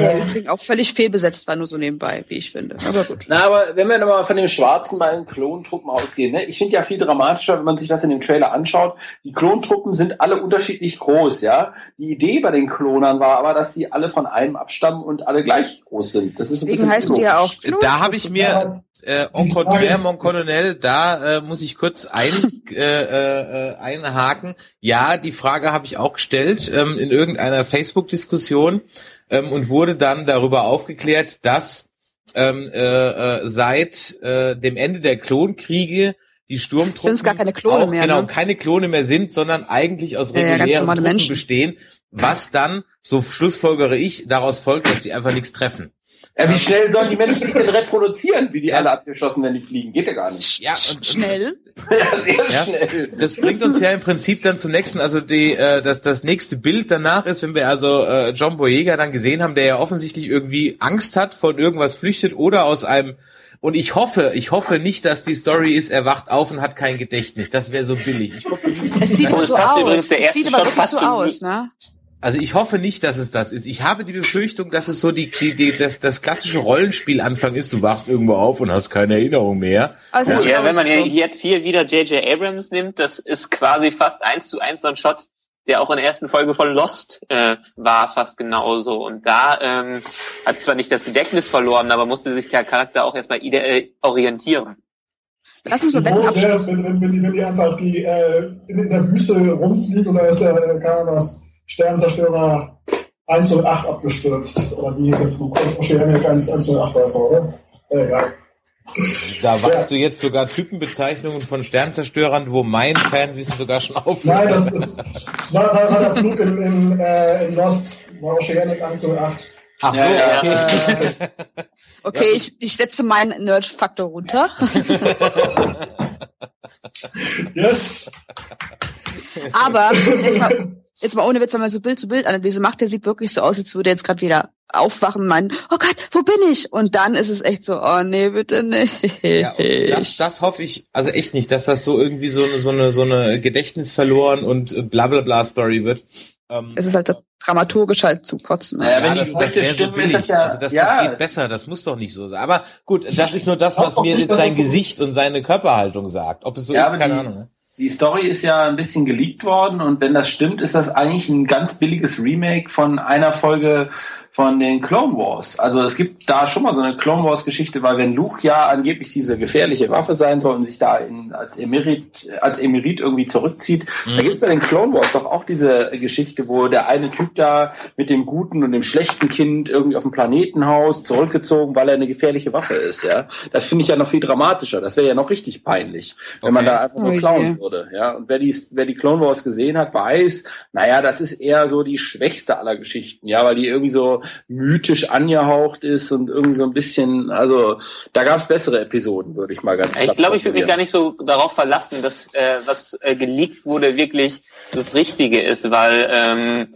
Der übrigens auch völlig fehlbesetzt war, nur so nebenbei, wie ich finde. Aber gut. Na, aber wenn wir nochmal von dem Schwarzen bei den Klontruppen ausgehen, ne? ich finde ja viel dramatischer, wenn man sich das in dem Trailer anschaut. Die Klontruppen sind alle unterschiedlich groß, ja. Die Idee bei den Klonern war aber, dass sie alle von einem abstammen und alle gleich groß sind. Das ist ein Deswegen bisschen heißen die ja auch unlogisch. Da habe ich mir äh, en contraire, mon colonel, da äh, muss ich kurz ein, äh, äh, äh, einhaken. Ja, die Frage habe ich auch gestellt ähm, in irgendeiner Facebook-Diskussion ähm, und wurde dann darüber aufgeklärt, dass ähm, äh, äh, seit äh, dem Ende der Klonkriege die Sturmtruppen Sind's gar keine Klone auch, mehr, genau ne? keine Klone mehr sind, sondern eigentlich aus Ja, ja, regulären normale Truppen Menschen. bestehen, was dann, so schlussfolgere ich, daraus folgt, dass die einfach nichts treffen. Ja, wie schnell sollen die Menschen sich denn reproduzieren, wie die alle abgeschossen, wenn die fliegen? Geht ja gar nicht. Ja, und, Schnell. Ja, sehr Ja. schnell. Das bringt uns ja im Prinzip dann zum nächsten, also die, äh, das, das nächste Bild danach ist, wenn wir also äh, John Boyega dann gesehen haben, der ja offensichtlich irgendwie Angst hat, von irgendwas flüchtet oder aus einem und ich hoffe, ich hoffe nicht, dass die Story ist, er wacht auf und hat kein Gedächtnis. Das wäre so billig. Ich hoffe nicht. Es sieht das so passt aus. übrigens der Es erste sieht aber Shot wirklich so aus, ne? Also ich hoffe nicht, dass es das ist. Ich habe die Befürchtung, dass es so die, die, die das, das klassische Rollenspielanfang ist. Du wachst irgendwo auf und hast keine Erinnerung mehr. Also Ja, glaube, wenn man so. jetzt hier wieder J.J. Abrams nimmt, das ist quasi fast eins zu eins so ein Shot, der auch in der ersten Folge von Lost äh, war, fast genauso. Und da ähm, hat zwar nicht das Gedächtnis verloren, aber musste sich der Charakter auch erstmal ide- äh, orientieren. Lass uns Wie mal Wetten groß wäre es, abschließen. wenn, wenn, wenn, die, wenn die einfach die äh, in, in der Wüste rumfliegen und da ist der, äh, keine Ahnung was, Sternzerstörer 108 abgestürzt. Oder wie hieß der Flug? Oceanic 108 war es doch, oder? Äh, egal. Da weißt du jetzt sogar Typenbezeichnungen von Sternzerstörern, wo mein Fanwissen sogar schon aufhört. Nein, das, ist, das war, war, war der Flug in, in, äh, in Lost, war Oceanic 108. Ach so, Ja, ja. okay. Äh, Okay, ich, ich setze meinen Nerd-Faktor runter. yes! Aber jetzt mal, jetzt mal ohne Witz, wenn man so Bild-zu-Bild-Analyse macht, der sieht wirklich so aus, als würde er jetzt gerade wieder aufwachen und meinen, oh Gott, wo bin ich? Und dann ist es echt so, oh nee, bitte nicht. Ja, das, das hoffe ich, also echt nicht, dass das so irgendwie so eine, so eine, so eine Gedächtnis verloren und äh, bla bla bla Story wird. Ähm, es ist halt dramaturgisch halt zu kotzen. Ne? Ja, ja, wenn das, das wäre so billig. das ja- also das, ja. das geht besser, das muss doch nicht so sein. Aber gut, das ist nur das, was mir nicht, jetzt sein Gesicht ist. und seine Körperhaltung sagt. Ob es so Ja, ist, keine die- Ahnung. Die Story ist ja ein bisschen geleakt worden und wenn das stimmt, ist das eigentlich ein ganz billiges Remake von einer Folge von den Clone Wars. Also es gibt da schon mal so eine Clone Wars Geschichte, weil wenn Luke ja angeblich diese gefährliche Waffe sein soll und sich da in, als Emerit als Emerit irgendwie zurückzieht, da gibt es bei den Clone Wars doch auch diese Geschichte, wo der eine Typ da mit dem guten und dem schlechten Kind irgendwie auf dem Planetenhaus zurückgezogen, weil er eine gefährliche Waffe ist. Ja, das finde ich ja noch viel dramatischer. Das wäre ja noch richtig peinlich, wenn man Okay. da einfach nur Oh je. klauen würde. Ja, und wer die, wer die Clone Wars gesehen hat, weiß, naja, das ist eher so die schwächste aller Geschichten, ja, weil die irgendwie so mythisch angehaucht ist und irgendwie so ein bisschen, also da gab es bessere Episoden, würde ich mal ganz Ich platt glaube, ich würde mich gar nicht so darauf verlassen, dass äh, was äh, geleakt wurde wirklich das Richtige ist, weil ähm,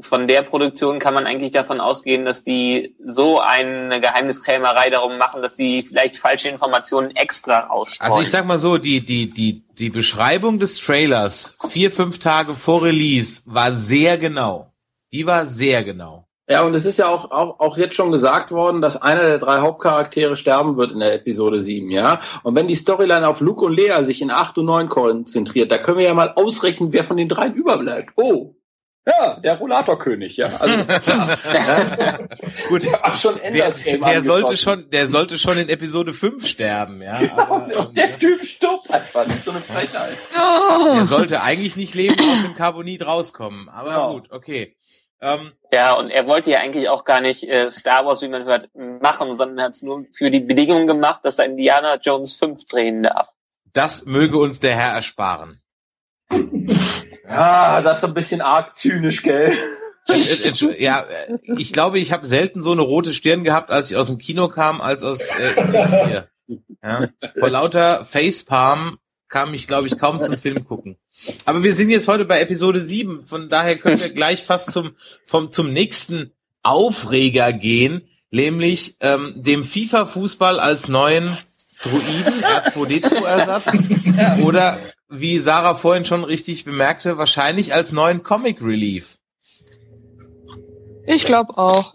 von der Produktion kann man eigentlich davon ausgehen, dass die so eine Geheimniskrämerei darum machen, dass sie vielleicht falsche Informationen extra ausstreuen. Also ich sag mal so, die, die, die, die Beschreibung des Trailers vier, fünf Tage vor Release war sehr genau. Die war sehr genau. Ja, und es ist ja auch, auch, auch jetzt schon gesagt worden, dass einer der drei Hauptcharaktere sterben wird in der Episode 7, ja. Und wenn die Storyline auf Luke und Lea sich in 8 und 9 konzentriert, da können wir ja mal ausrechnen, wer von den dreien überbleibt. Oh. Ja, der Rollatorkönig, ja. Also ist klar. Gut, Der hat schon der, Enders Game der sollte schon, der sollte schon in Episode 5 sterben, ja. Ja, Aber, und der Typ stirbt einfach nicht, so eine Frechheit. er sollte eigentlich nicht lebend aus dem Carbonit rauskommen. Aber Genau. gut, okay. Ähm, Ja, und er wollte ja eigentlich auch gar nicht äh, Star Wars, wie man hört, machen, sondern hat es nur für die Bedingung gemacht, dass er Indiana Jones 5 drehen darf. das möge uns der Herr ersparen. Ja, das ist ein bisschen arg zynisch, gell? Äh, äh, Ja, äh, ich glaube, ich habe selten so eine rote Stirn gehabt, als ich aus dem Kino kam, als aus äh, hier. Ja. Vor lauter Facepalm kam ich, glaube ich, kaum zum Film gucken. Aber wir sind jetzt heute bei Episode 7, von daher können wir gleich fast zum, vom, zum nächsten Aufreger gehen, nämlich ähm, dem FIFA-Fußball als neuen Druiden, R2D2-Ersatz oder wie Sarah vorhin schon richtig bemerkte, wahrscheinlich als neuen Comic Relief. Ich glaube auch.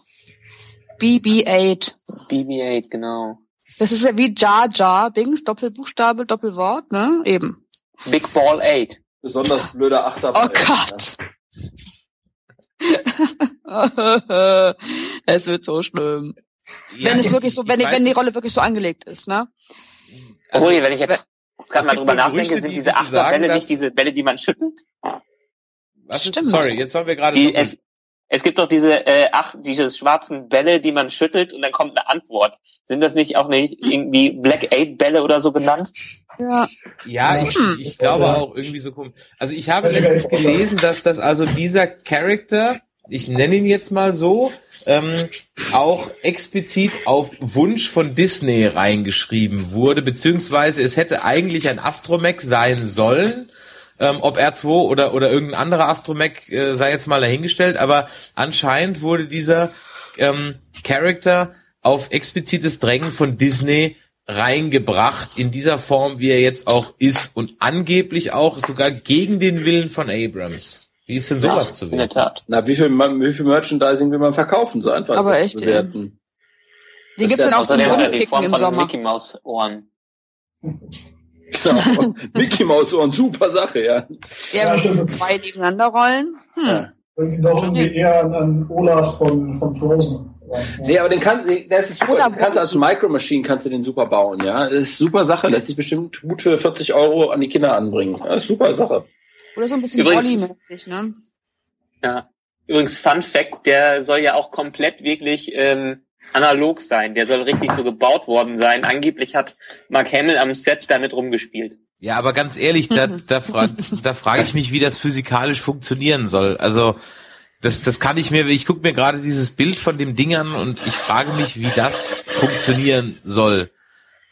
BB-8. BB-8, genau. Das ist ja wie Jar Jar Bings, Doppelbuchstabe, Doppelwort, ne? Eben. Big Ball 8. Besonders blöder Achterball. Oh Gott. es wird so schlimm. Ja, wenn es wirklich so, wenn, ich die, wenn die Rolle wirklich so angelegt ist, ne? also, Obwohl, wenn ich jetzt gerade mal drüber nachdenke, Gerüchte, sind die- diese Achterbälle nicht diese Bälle, die man schüttelt? was ist, Stimmt. sorry, jetzt waren wir gerade Die, so- es, gibt doch diese äh, ach, diese schwarzen Bälle, die man schüttelt und dann kommt eine Antwort. Sind das nicht auch nicht irgendwie Black Eight Bälle oder so benannt? Ja. Ja, ich, Hm. ich, ich glaube auch irgendwie so komisch. Also ich habe letztens sein. gelesen, dass das also dieser Charakter, ich nenne ihn jetzt mal so, ähm, auch explizit auf Wunsch von Disney reingeschrieben wurde, beziehungsweise es hätte eigentlich ein Astromech sein sollen. Ähm, ob R2 oder, oder irgendein anderer Astromech äh, sei jetzt mal dahingestellt, aber anscheinend wurde dieser ähm, Charakter auf explizites Drängen von Disney reingebracht in dieser Form, wie er jetzt auch ist und angeblich auch sogar gegen den Willen von Abrams. Wie ist denn sowas zu In der werden? Tat. Na, wie viel, wie viel Merchandising will man verkaufen? So einfach Aber ist das echt, zu bewerten. Die Das gibt's ist ja dann auch zum er die Rumkicken Form im von Sommer. Mickey Maus Ohren. Genau. Mickey Mouse Ohren, super Sache, ja. Ja, Ja, wenn stimmt. die zwei nebeneinander rollen. Hm. ja. Doch irgendwie eher an, an Olaf von, von Frozen. Nee, aber den kannst das ist super. Das kannst du als Micro Machine kannst du den super bauen, ja. Das ist super Sache, lässt sich bestimmt gut für 40 Euro an die Kinder anbringen. Ja, ist super Sache. Oder so ein bisschen Übrigens- Olli-mäßig, ne? Ja. Übrigens, Fun Fact, der soll ja auch komplett wirklich ähm, analog sein. Der soll richtig so gebaut worden sein. Angeblich hat Mark Hamill am Set damit rumgespielt. Ja, aber ganz ehrlich, da, Mhm. da, fra da frage ich mich, wie das physikalisch funktionieren soll. Also das, das kann ich mir, ich gucke mir gerade dieses Bild von dem Ding an und ich frage mich, wie das funktionieren soll.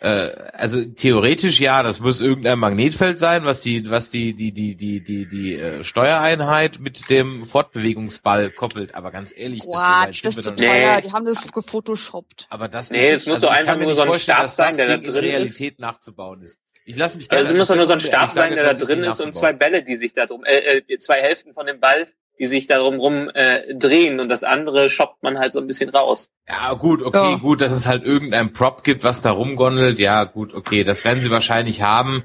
Äh, also theoretisch ja, das muss irgendein Magnetfeld sein, was die, was die, die, die, die, die, die äh, Steuereinheit mit dem Fortbewegungsball koppelt. Aber ganz ehrlich, Quatsch, das wir ist zu doch nicht. Nee. teuer. Die haben das gefotoshoppt. Aber das Nee, ist, es muss doch ich einfach nur so ein Stab dass das sein, der da drin ist. Realität nachzubauen ist. Ich lasse mich Also es muss doch nur so ein Stab sage, sein, der da ist drin ist und zwei Bälle, die sich da drum, äh, äh, zwei Hälften von dem Ball, die sich darum rum äh, drehen und das andere shoppt man halt so ein bisschen raus. Ja, gut, okay, Ja. gut, dass es halt irgendein Prop gibt, was da rumgondelt. Ja, gut, okay, das werden sie wahrscheinlich haben.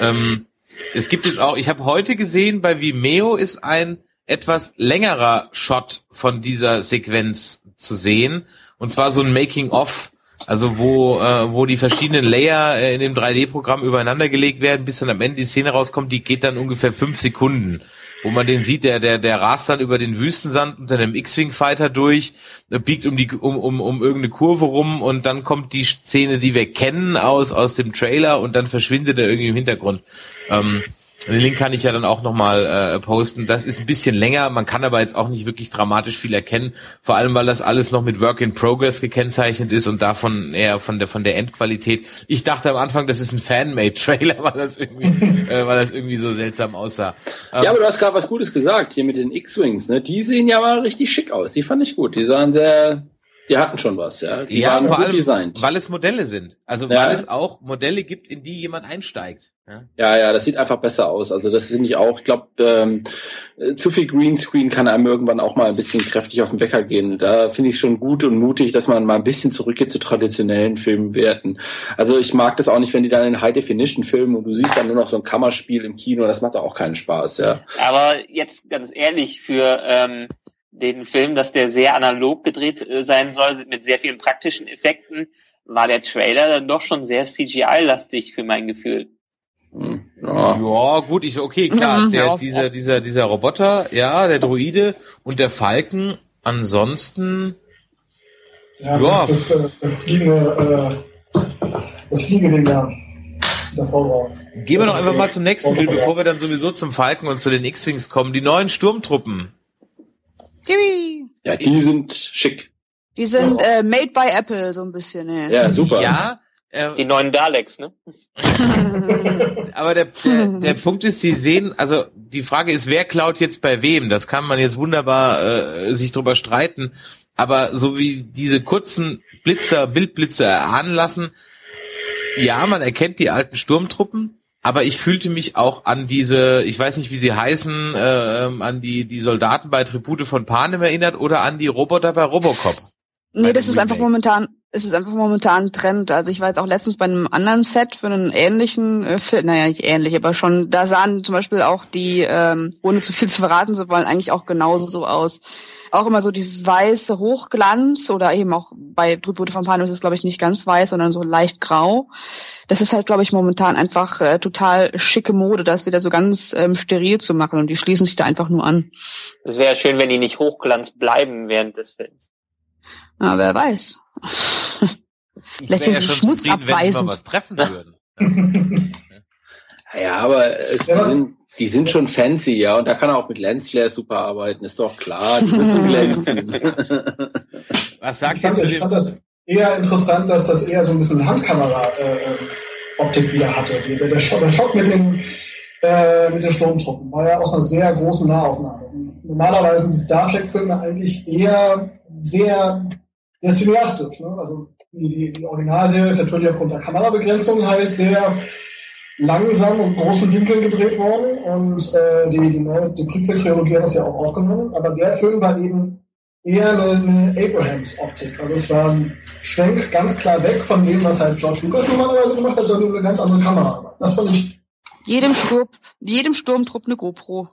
Ähm, es gibt jetzt auch, ich habe heute gesehen, bei Vimeo ist ein etwas längerer Shot von dieser Sequenz zu sehen. Und zwar so ein Making-of. Also wo, äh, wo die verschiedenen Layer äh, in dem 3D-Programm übereinander gelegt werden, bis dann am Ende die Szene rauskommt, die geht dann ungefähr fünf Sekunden wo man den sieht, der, der, der rast dann über den Wüstensand unter einem X-Wing-Fighter durch, biegt um die, um, um, um irgendeine Kurve rum und dann kommt die Szene, die wir kennen aus, aus dem Trailer und dann verschwindet er irgendwie im Hintergrund. Ähm, den Link kann ich ja dann auch nochmal äh, posten. Das ist ein bisschen länger, man kann aber jetzt auch nicht wirklich dramatisch viel erkennen, vor allem weil das alles noch mit Work in Progress gekennzeichnet ist und davon eher von der von der Endqualität. Ich dachte am Anfang, das ist ein Fanmade-Trailer, weil das irgendwie, äh, weil das irgendwie so seltsam aussah. Ähm, Ja, aber du hast gerade was Gutes gesagt, hier mit den X-Wings, ne? Die sehen ja mal richtig schick aus. Die fand ich gut. Die sahen sehr, die hatten schon was, ja. Die ja, waren vor gut allem, designt. weil es Modelle sind. Also Ja. weil es auch Modelle gibt, in die jemand einsteigt. Ja? Ja, ja, das sieht einfach besser aus. Also das finde ich auch. Ich glaube, ähm, äh, zu viel Greenscreen kann einem irgendwann auch mal ein bisschen kräftig auf den Wecker gehen. Da finde ich es schon gut und mutig, dass man mal ein bisschen zurückgeht zu traditionellen Filmwerten. Also ich mag das auch nicht, wenn die dann in High Definition filmen und du siehst dann nur noch so ein Kammerspiel im Kino. Das macht auch keinen Spaß, ja. Aber jetzt ganz ehrlich, für ähm, den Film, dass der sehr analog gedreht äh, sein soll, mit sehr vielen praktischen Effekten, war der Trailer dann doch schon sehr CGI-lastig für mein Gefühl. Hm, ja. ja, gut, ich okay, klar, mhm, der, ja, dieser, dieser, dieser Roboter, ja, der Droide und der Falken, ansonsten. Ja, ja. das ist äh, das fliegende, äh, das fliegende da. Frau drauf. Gehen wir doch einfach mal zum nächsten Bild, bevor wir dann sowieso zum Falken und zu den X-Wings kommen. Die neuen Sturmtruppen. Ja, die sind schick. Die sind äh, made by Apple, so ein bisschen. Ne? Ja, super. Ja, äh, die neuen Daleks, ne? aber der, der, der Punkt ist, sie sehen, also die Frage ist, wer klaut jetzt bei wem? Das kann man jetzt wunderbar äh, sich drüber streiten. Aber so wie diese kurzen Blitzer, Bildblitzer erahnen lassen, ja, man erkennt die alten Sturmtruppen, aber ich fühlte mich auch an diese, ich weiß nicht, wie sie heißen, äh, an die, die Soldaten bei Tribute von Panem erinnert oder an die Roboter bei Robocop. Nee, das ist Remake. einfach momentan, es ist einfach momentan ein Trend. Also ich war jetzt auch letztens bei einem anderen Set für einen ähnlichen äh, Film, naja, nicht ähnlich, aber schon, da sahen zum Beispiel auch die, ähm, ohne zu viel zu verraten zu wollen, eigentlich auch genauso so aus. Auch immer so dieses weiße Hochglanz oder eben auch bei Tribute von Panem ist es, glaube ich, nicht ganz weiß, sondern so leicht grau. Das ist halt, glaube ich, momentan einfach äh, total schicke Mode, das wieder so ganz ähm, steril zu machen und die schließen sich da einfach nur an. Es wäre schön, wenn die nicht Hochglanz bleiben während des Films. Na, wer weiß. Vielleicht ja so Schmutz abweisen. Wenn wir was treffen würden. ja, aber es, die, sind, die sind schon fancy, ja, und da kann er auch mit Lensflare super arbeiten, ist doch klar, die müssen glänzen. was sagt fand, ich fand das eher interessant, dass das eher so ein bisschen Handkamera-Optik äh, wieder hatte. Der, der, Schock, der Schock mit den, äh, mit den Sturmtruppen war ja aus einer sehr großen Nahaufnahme. Normalerweise sind die Star Trek-Filme eigentlich eher sehr der cineastisch. Ne? Also die, die, Originalserie ist natürlich aufgrund der Kamerabegrenzung halt sehr langsam und großen Winkeln gedreht worden und äh, die, die neue die Prequel-Trilogie hat das ja auch aufgenommen, aber der Film war eben eher eine, eine Abrahams-Optik. Also es war ein Schwenk ganz klar weg von dem, was halt George Lucas normalerweise gemacht hat, sondern eine ganz andere Kamera. Das fand ich. Jedem Sturm, jedem Sturmtrupp eine GoPro.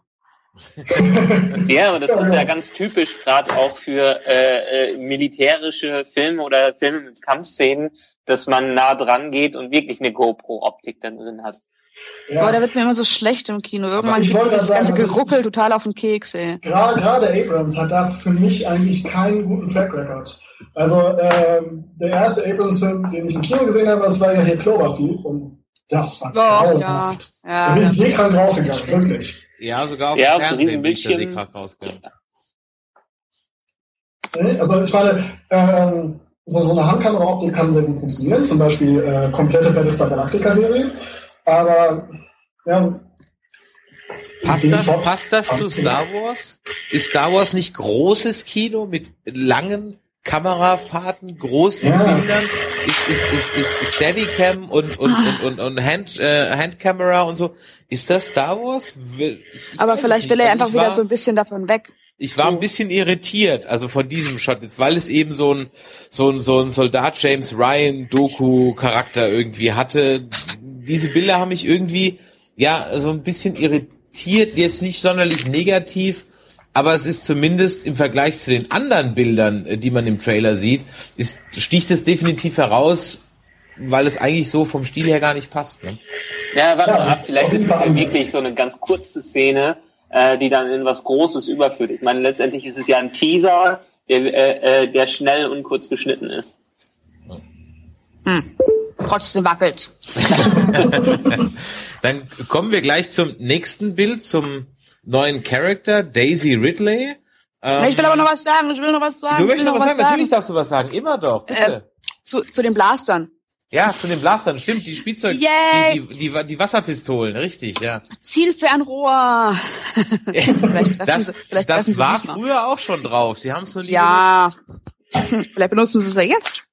ja, aber das ist ja ganz typisch gerade auch für äh, äh, militärische Filme oder Filme mit Kampfszenen, dass man nah dran geht und wirklich eine GoPro-Optik dann drin hat. Ja. Boah, da wird mir immer so schlecht im Kino. Irgendwann geht das sagen, ganze also Geruckel total auf den Keks, ey. Gerade, gerade Abrams hat da für mich eigentlich keinen guten Track Record. Also ähm, der erste Abrams-Film, den ich im Kino gesehen habe, das war ja hier Cloverfield und das war oh, ja. ja. Da bin ich seekrank rausgegangen, wirklich. Ja, sogar auf ja, dem Fernsehen bin ich der seekrank rausgegangen. Also ich meine, ähm, so, so eine Handkamera-Optik kann sehr gut funktionieren, zum Beispiel äh, komplette Battlestar Galactica-Serie. Aber ja, Passt das, passt das zu Star Wars? Ist Star Wars nicht großes Kino mit langen Kamerafahrten, großen ja. Bildern, ist, ist, ist, ist, ist Steadicam und, und, und, und, und Hand, äh, Handcamera und so. Ist das Star Wars? Ich, ich Aber vielleicht will er also einfach war, wieder so ein bisschen davon weg. Ich war so. ein bisschen irritiert, also von diesem Shot jetzt, weil es eben so ein, so ein, so ein Soldat James Ryan Doku Charakter irgendwie hatte. Diese Bilder haben mich irgendwie, ja, so ein bisschen irritiert, jetzt nicht sonderlich negativ, aber es ist zumindest im Vergleich zu den anderen Bildern, äh, die man im Trailer sieht, ist, sticht es definitiv heraus, weil es eigentlich so vom Stil her gar nicht passt. Ne? Ja, warte mal ab, vielleicht ist es ja wirklich so eine ganz kurze Szene, äh, die dann in was Großes überführt. Ich meine, letztendlich ist es ja ein Teaser, der, äh, äh der schnell und kurz geschnitten ist. Hm. Trotzdem wackelt. dann kommen wir gleich zum nächsten Bild, zum neuen Charakter, Daisy Ridley. Ähm, ich will aber noch was sagen, ich will noch was sagen. Du möchtest noch was sagen? sagen? Natürlich darfst du was sagen, immer doch, bitte. Äh, zu, zu den Blastern. Ja, zu den Blastern, stimmt, die Spielzeug, die, die, die, die, Wasserpistolen, richtig, ja. Zielfernrohr. das sie, das war früher auch schon drauf, sie haben es nur nie Ja, vielleicht benutzen sie es ja jetzt.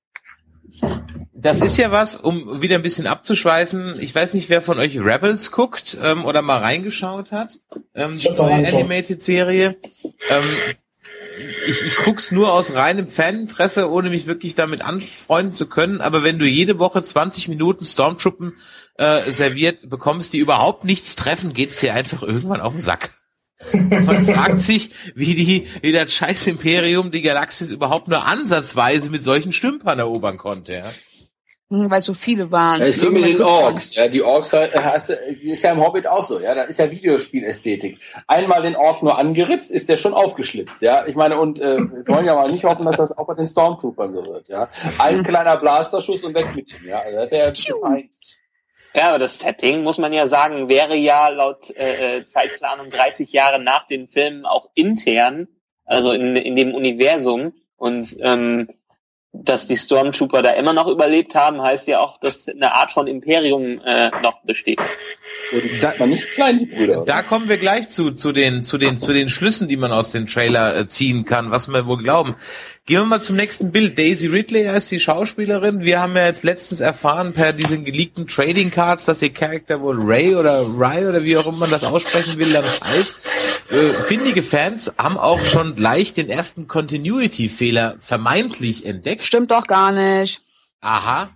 Das ist ja was, um wieder ein bisschen abzuschweifen. Ich weiß nicht, wer von euch Rebels guckt ähm, oder mal reingeschaut hat. Ähm, die neue Animated-Serie. Ähm, ich, ich guck's nur aus reinem Faninteresse, ohne mich wirklich damit anfreunden zu können. Aber wenn du jede Woche 20 Minuten Stormtruppen äh, serviert bekommst, die überhaupt nichts treffen, geht's dir einfach irgendwann auf den Sack. Man fragt sich, wie die, wie das scheiß Imperium die Galaxis überhaupt nur ansatzweise mit solchen Stümpern erobern konnte, ja. Hm, Weil so viele waren. Ja, ist wie mit den Orks. Ja, die Orks ist ja im Hobbit auch so. Ja, da ist ja Videospielästhetik. Einmal den Ork nur angeritzt, ist der schon aufgeschlitzt. Ja, ich meine, und äh, wir wollen ja mal nicht hoffen, dass das auch bei den Stormtroopern so wird. Ja, ein kleiner Blasterschuss und weg mit ihm. Ja, also das wäre ja. Ja, aber das Setting, muss man ja sagen, wäre ja laut äh, äh, Zeitplanung 30 Jahre nach den Filmen auch intern, also in, in dem Universum. Und ähm, dass die Stormtrooper da immer noch überlebt haben, heißt ja auch, dass eine Art von Imperium äh, noch besteht. Sagt man nicht klein, die Brüder. Da kommen wir gleich zu, zu den, zu den, zu den Schlüssen, die man aus dem Trailer äh, ziehen kann, was wir wohl glauben. Gehen wir mal zum nächsten Bild. Daisy Ridley heißt die Schauspielerin. Wir haben ja jetzt letztens erfahren per diesen geleakten Trading Cards, dass ihr Charakter wohl Ray oder Ray oder wie auch immer man das aussprechen will, dann heißt. Äh, findige Fans haben auch schon gleich den ersten Continuity-Fehler vermeintlich entdeckt. Stimmt doch gar nicht. Aha.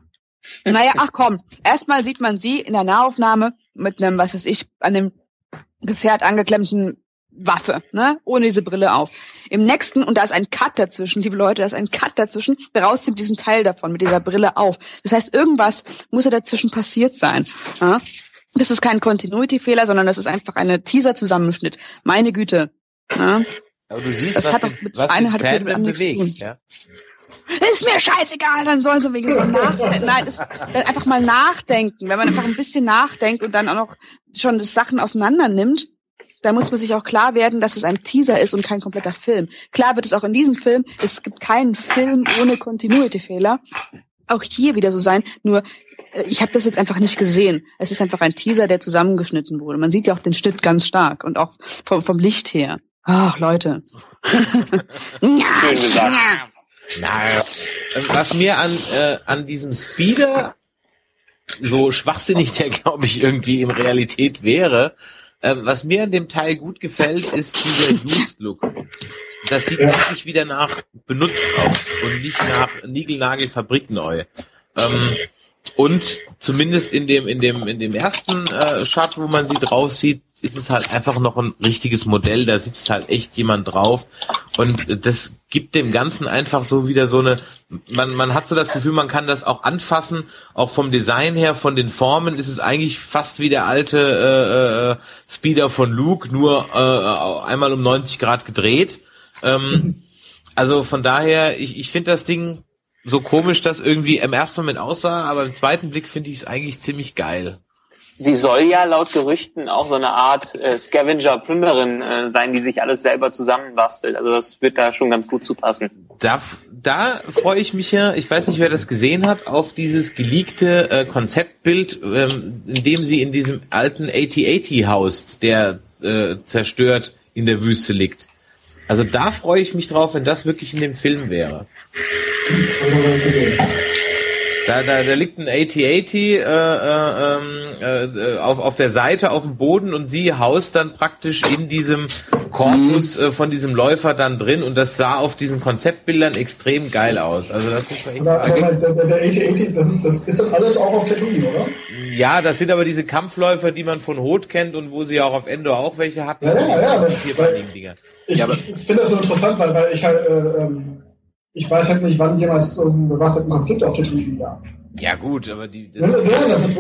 Naja, ach komm. Erstmal sieht man sie in der Nahaufnahme mit einem, was weiß ich, an dem Gefährt angeklemmten Waffe, ne? Ohne diese Brille auf. Im nächsten, und da ist ein Cut dazwischen, liebe Leute, da ist ein Cut dazwischen, raus mit diesem Teil davon, mit dieser Brille auf. Das heißt, irgendwas muss ja dazwischen passiert sein. Ja? Das ist kein Continuity-Fehler, sondern das ist einfach eine Teaser-Zusammenschnitt. Meine Güte. Ja? Aber du siehst, Das was, hat doch mit- was das eine hat mit dem anderen bewegt. tun. Ja? Ist mir scheißegal, dann sollen sie wegen nach, nein, das, dann einfach mal nachdenken. Wenn man einfach ein bisschen nachdenkt und dann auch noch schon das Sachen auseinander nimmt, dann muss man sich auch klar werden, dass es ein Teaser ist und kein kompletter Film. Klar wird es auch in diesem Film, es gibt keinen Film ohne Continuity-Fehler. Auch hier wieder so sein, nur äh, ich habe das jetzt einfach nicht gesehen. Es ist einfach ein Teaser, der zusammengeschnitten wurde. Man sieht ja auch den Schnitt ganz stark und auch vom, vom Licht her. Ach, Leute. Schön gesagt. Na, ähm, was mir an, äh, an diesem Speeder so schwachsinnig der, glaube ich, irgendwie in Realität wäre, ähm, was mir an dem Teil gut gefällt, ist dieser Used-Look. Das sieht wirklich wieder nach benutzt aus und nicht nach Nigelnagel fabrikneu. Ähm, und zumindest in dem in dem in dem ersten äh, Shot, wo man sie drauf sieht, ist es halt einfach noch ein richtiges Modell. Da sitzt halt echt jemand drauf und das gibt dem Ganzen einfach so wieder so eine. Man man hat so das Gefühl, man kann das auch anfassen. Auch vom Design her, von den Formen ist es eigentlich fast wie der alte äh, äh, Speeder von Luke, nur äh, einmal um 90 Grad gedreht. Ähm, also von daher, ich, ich finde das Ding so komisch, dass irgendwie im ersten Moment aussah, aber im zweiten Blick finde ich es eigentlich ziemlich geil. Sie soll ja laut Gerüchten auch so eine Art äh, Scavenger-Plünderin äh, sein, die sich alles selber zusammenbastelt. Also das wird da schon ganz gut zupassen. Da, da freue ich mich ja, ich weiß nicht, wer das gesehen hat, auf dieses geleakte äh, Konzeptbild, ähm, in dem sie in diesem alten 8080 haust, der äh, zerstört in der Wüste liegt. Also da freue ich mich drauf, wenn das wirklich in dem Film wäre. Da, da, da liegt ein 8080 äh, äh, ähm, äh, auf, auf der Seite auf dem Boden und sie haust dann praktisch in diesem Korpus äh, von diesem Läufer dann drin und das sah auf diesen Konzeptbildern extrem geil aus. Also das muss man echt Aber, aber sagen. der, der, der 8080, das ist, das ist dann alles auch auf Tatooine, oder? Ja, das sind aber diese Kampfläufer, die man von Hoth kennt und wo sie auch auf Endor auch welche hatten. Ja, ja, ja. Ich, Ja, aber- ich finde das so interessant, weil, weil ich halt, äh, ähm, ich weiß halt nicht, wann jemals so ein bewaffneten Konflikt auf Tatooine gab. Ja gut, aber die das, Ja, ja, das ist,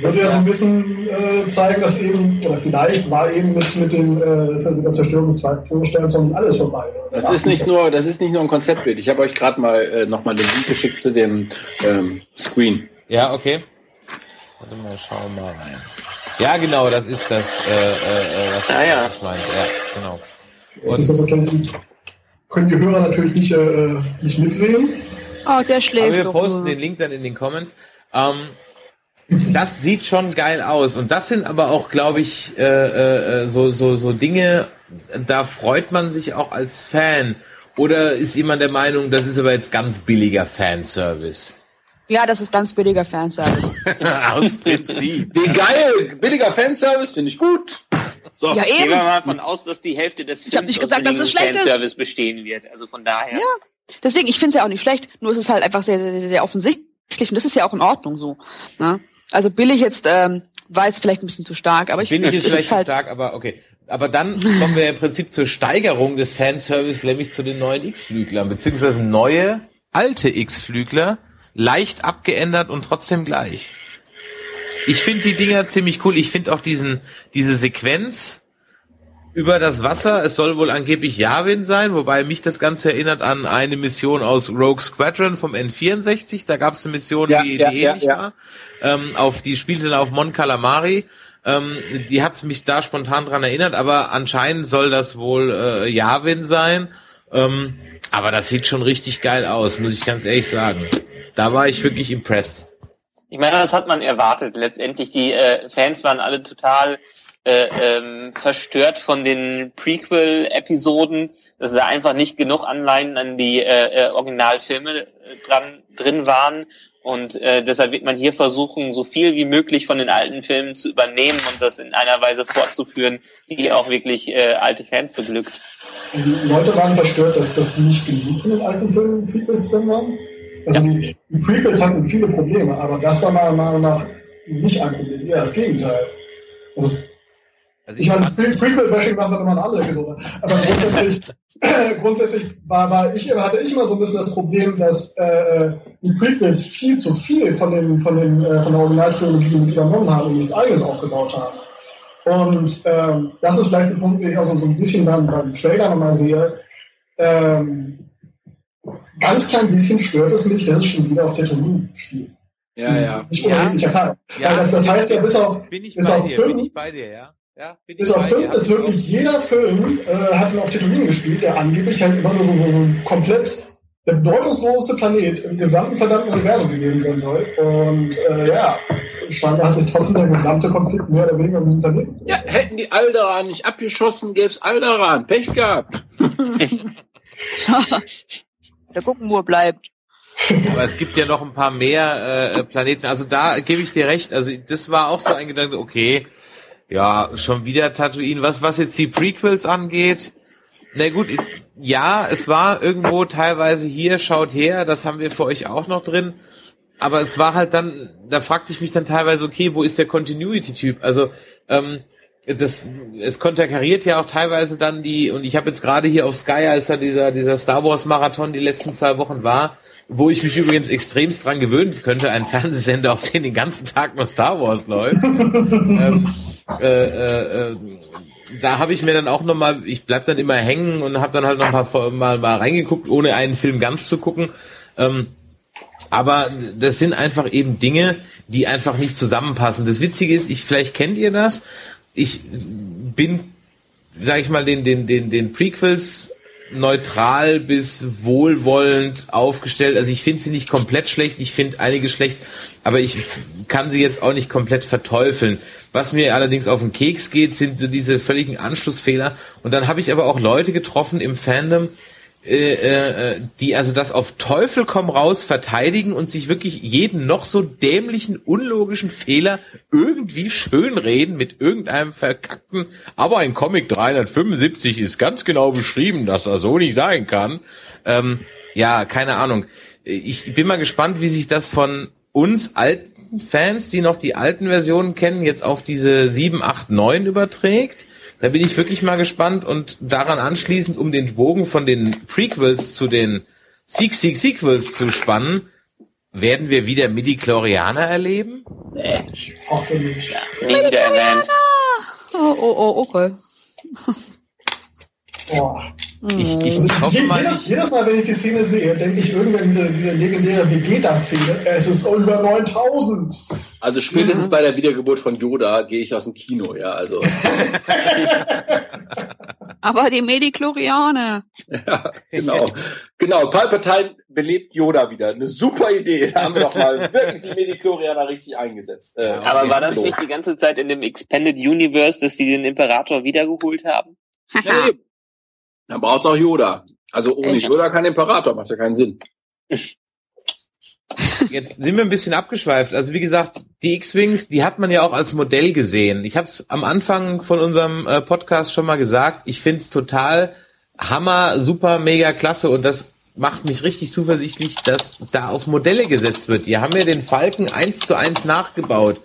würde ja so ein bisschen äh, zeigen, dass eben, oder vielleicht war eben mit, mit, dem, äh, mit der Zerstörung des zweiten Todessterns noch nicht alles vorbei. oder? Das ist nicht nur, das ist nicht nur ein Konzeptbild. Ich habe euch gerade mal äh, nochmal den Link geschickt zu dem ähm, Screen. Ja, okay. Warte mal, schauen wir mal rein. Ja, genau, das ist das, äh, äh, äh, was Ah, ja. das meint. Ja, genau. Jetzt ist das so, können, die Hörer natürlich nicht, äh, nicht mitsehen. Oh, der schläft Aber wir doch posten nur. den Link dann in den Comments. Ähm, das sieht schon geil aus. Und das sind aber auch, glaube ich, äh, äh, so, so, so Dinge, da freut man sich auch als Fan. Oder ist jemand der Meinung, das ist aber jetzt ganz billiger Fanservice? Ja, das ist ganz billiger Fanservice. Aus Prinzip. Wie geil! Billiger Fanservice, finde ich gut. So. Ja, Gehen wir mal von aus, dass die Hälfte des Ich Films nicht gesagt, dass es ist. Fanservice bestehen wird. Also von daher. Ja. Deswegen, ich finde es ja auch nicht schlecht, nur es ist halt einfach sehr, sehr, sehr, sehr offensichtlich und das ist ja auch in Ordnung so. Ne? Also billig jetzt ähm, war jetzt vielleicht ein bisschen zu stark, aber ich Bin ich jetzt es vielleicht ist zu halt, stark, aber okay. Aber dann kommen wir im Prinzip zur Steigerung des Fanservice, nämlich zu den neuen X-Flüglern, beziehungsweise neue, alte X-Flügler, leicht abgeändert und trotzdem gleich. Ich finde die Dinger ziemlich cool. Ich finde auch diesen, diese Sequenz über das Wasser. Es soll wohl angeblich Yavin sein, wobei mich das Ganze erinnert an eine Mission aus Rogue Squadron vom N64. Da gab es eine Mission, Ja, die, ja, die ja, ähnlich war. Ähm, auf die spielte dann auf Mon Calamari. Ähm, die hat mich da spontan dran erinnert, aber anscheinend soll das wohl äh, Yavin sein. Ähm, aber das sieht schon richtig geil aus, muss ich ganz ehrlich sagen. Da war ich wirklich impressed. Ich meine, das hat man erwartet. Letztendlich, die äh, Fans waren alle total äh, ähm, verstört von den Prequel-Episoden, dass da einfach nicht genug Anleihen an die äh, äh, Originalfilme äh, dran drin waren. Und äh, deshalb wird man hier versuchen, so viel wie möglich von den alten Filmen zu übernehmen und das in einer Weise fortzuführen, die auch wirklich äh, alte Fans beglückt. Die Leute waren verstört, dass das nicht genug von den alten Filmen Prequels drin waren. Also die, die Prequels hatten viele Probleme, aber das war meiner Meinung nach nicht ein Problem, eher das Gegenteil. Also Also ich meine, Pre- nicht- Prequel-Bashing machen wir immer eine andere Episode. Aber grundsätzlich, grundsätzlich war, war ich, hatte ich immer so ein bisschen das Problem, dass äh, die Prequels viel zu viel von, den, von, den, äh, von der Originaltrilogie übernommen haben und nichts eigenes aufgebaut haben. Und ähm, das ist vielleicht ein Punkt, den ich auch so, so ein bisschen beim, beim Trailer nochmal sehe. Ähm, ganz klein bisschen stört es mich, dass es schon wieder auf Tatooine spielt. Ja, ja. Nicht Ja. unbedingt Teil. Ja, Weil das, das heißt ja, bis auf, bin ich bis bei auf dir, bin fünf- ich bei dir, ja. Ja, bin bis ich auf bei dir. fünf ist wirklich jeder Film, äh, hat ihn auf Tatooine gespielt, der angeblich halt immer nur so, so ein komplett der bedeutungsloseste Planet im gesamten verdammten Universum gewesen sein soll. Und äh, ja, scheinbar hat sich trotzdem der gesamte Konflikt mehr oder weniger um diesen Planeten. Ja, hätten die Alderan nicht abgeschossen, gäb's Alderan. Pech gehabt. da gucken, wo er bleibt. Aber es gibt ja noch ein paar mehr äh, Planeten. Also da gebe ich dir recht. Also das war auch so ein Gedanke, okay, ja, schon wieder Tatooine. Was, was jetzt die Prequels angeht, na gut, ja, es war irgendwo teilweise hier, schaut her, das haben wir für euch auch noch drin. Aber es war halt dann, da fragte ich mich dann teilweise, okay, wo ist der Continuity-Typ? Also, ähm, das, es konterkariert ja auch teilweise dann die, und ich habe jetzt gerade hier auf Sky, als da dieser, dieser Star Wars Marathon die letzten zwei Wochen war, wo ich mich übrigens extremst dran gewöhnen könnte, ein Fernsehsender, auf den den ganzen Tag nur Star Wars läuft. ähm, äh, äh, äh, da habe ich mir dann auch nochmal, ich bleib dann immer hängen und habe dann halt noch mal, mal, mal reingeguckt, ohne einen Film ganz zu gucken. Ähm, aber das sind einfach eben Dinge, die einfach nicht zusammenpassen. Das Witzige ist, ich vielleicht kennt ihr das. Ich bin, sag ich mal, den den den den Prequels neutral bis wohlwollend aufgestellt. Also ich finde sie nicht komplett schlecht, ich finde einige schlecht, aber ich kann sie jetzt auch nicht komplett verteufeln. Was mir allerdings auf den Keks geht, sind so diese völligen Anschlussfehler. Und dann habe ich aber auch Leute getroffen im Fandom, äh, äh, die also das auf Teufel komm raus verteidigen und sich wirklich jeden noch so dämlichen, unlogischen Fehler irgendwie schönreden mit irgendeinem verkackten, aber ein Comic 375 ist ganz genau beschrieben, dass das so nicht sein kann. Ähm, ja, keine Ahnung. Ich bin mal gespannt, wie sich das von uns alten Fans, die noch die alten Versionen kennen, jetzt auf diese 7, 8, 9 überträgt. Da bin ich wirklich mal gespannt und daran anschließend, um den Bogen von den Prequels zu den Seek, Seek, Sequels zu spannen, werden wir wieder Midi-Chlorianer erleben? Hoffentlich. Nie wieder erwähnt. Oh, oh, oh, okay. Boah. Ich, ich, Also ich hoffe je- mal jedes, jedes Mal, wenn ich die Szene sehe, denke ich irgendwann diese, diese legendäre Vegeta-Szene. Es ist über 9000. Also spätestens bei der Wiedergeburt von Yoda gehe ich aus dem Kino, ja. Also Aber die Mediklorianer. ja, genau. Genau, Palpatine belebt Yoda wieder. Eine super Idee. Da haben wir doch mal wirklich die Mediklorianer richtig eingesetzt. Äh, Aber war das so. nicht die ganze Zeit in dem Expanded Universe, dass sie den Imperator wiedergeholt haben? Ja, eben. Dann braucht's auch Yoda. Also ohne Echt? Yoda kein Imperator, macht ja keinen Sinn. jetzt sind wir ein bisschen abgeschweift. Also wie gesagt, die X-Wings, die hat man ja auch als Modell gesehen. Ich habe es am Anfang von unserem äh, Podcast schon mal gesagt. Ich finde es total hammer, super, mega klasse und das macht mich richtig zuversichtlich, dass da auf Modelle gesetzt wird. Die haben ja den Falken eins zu eins nachgebaut.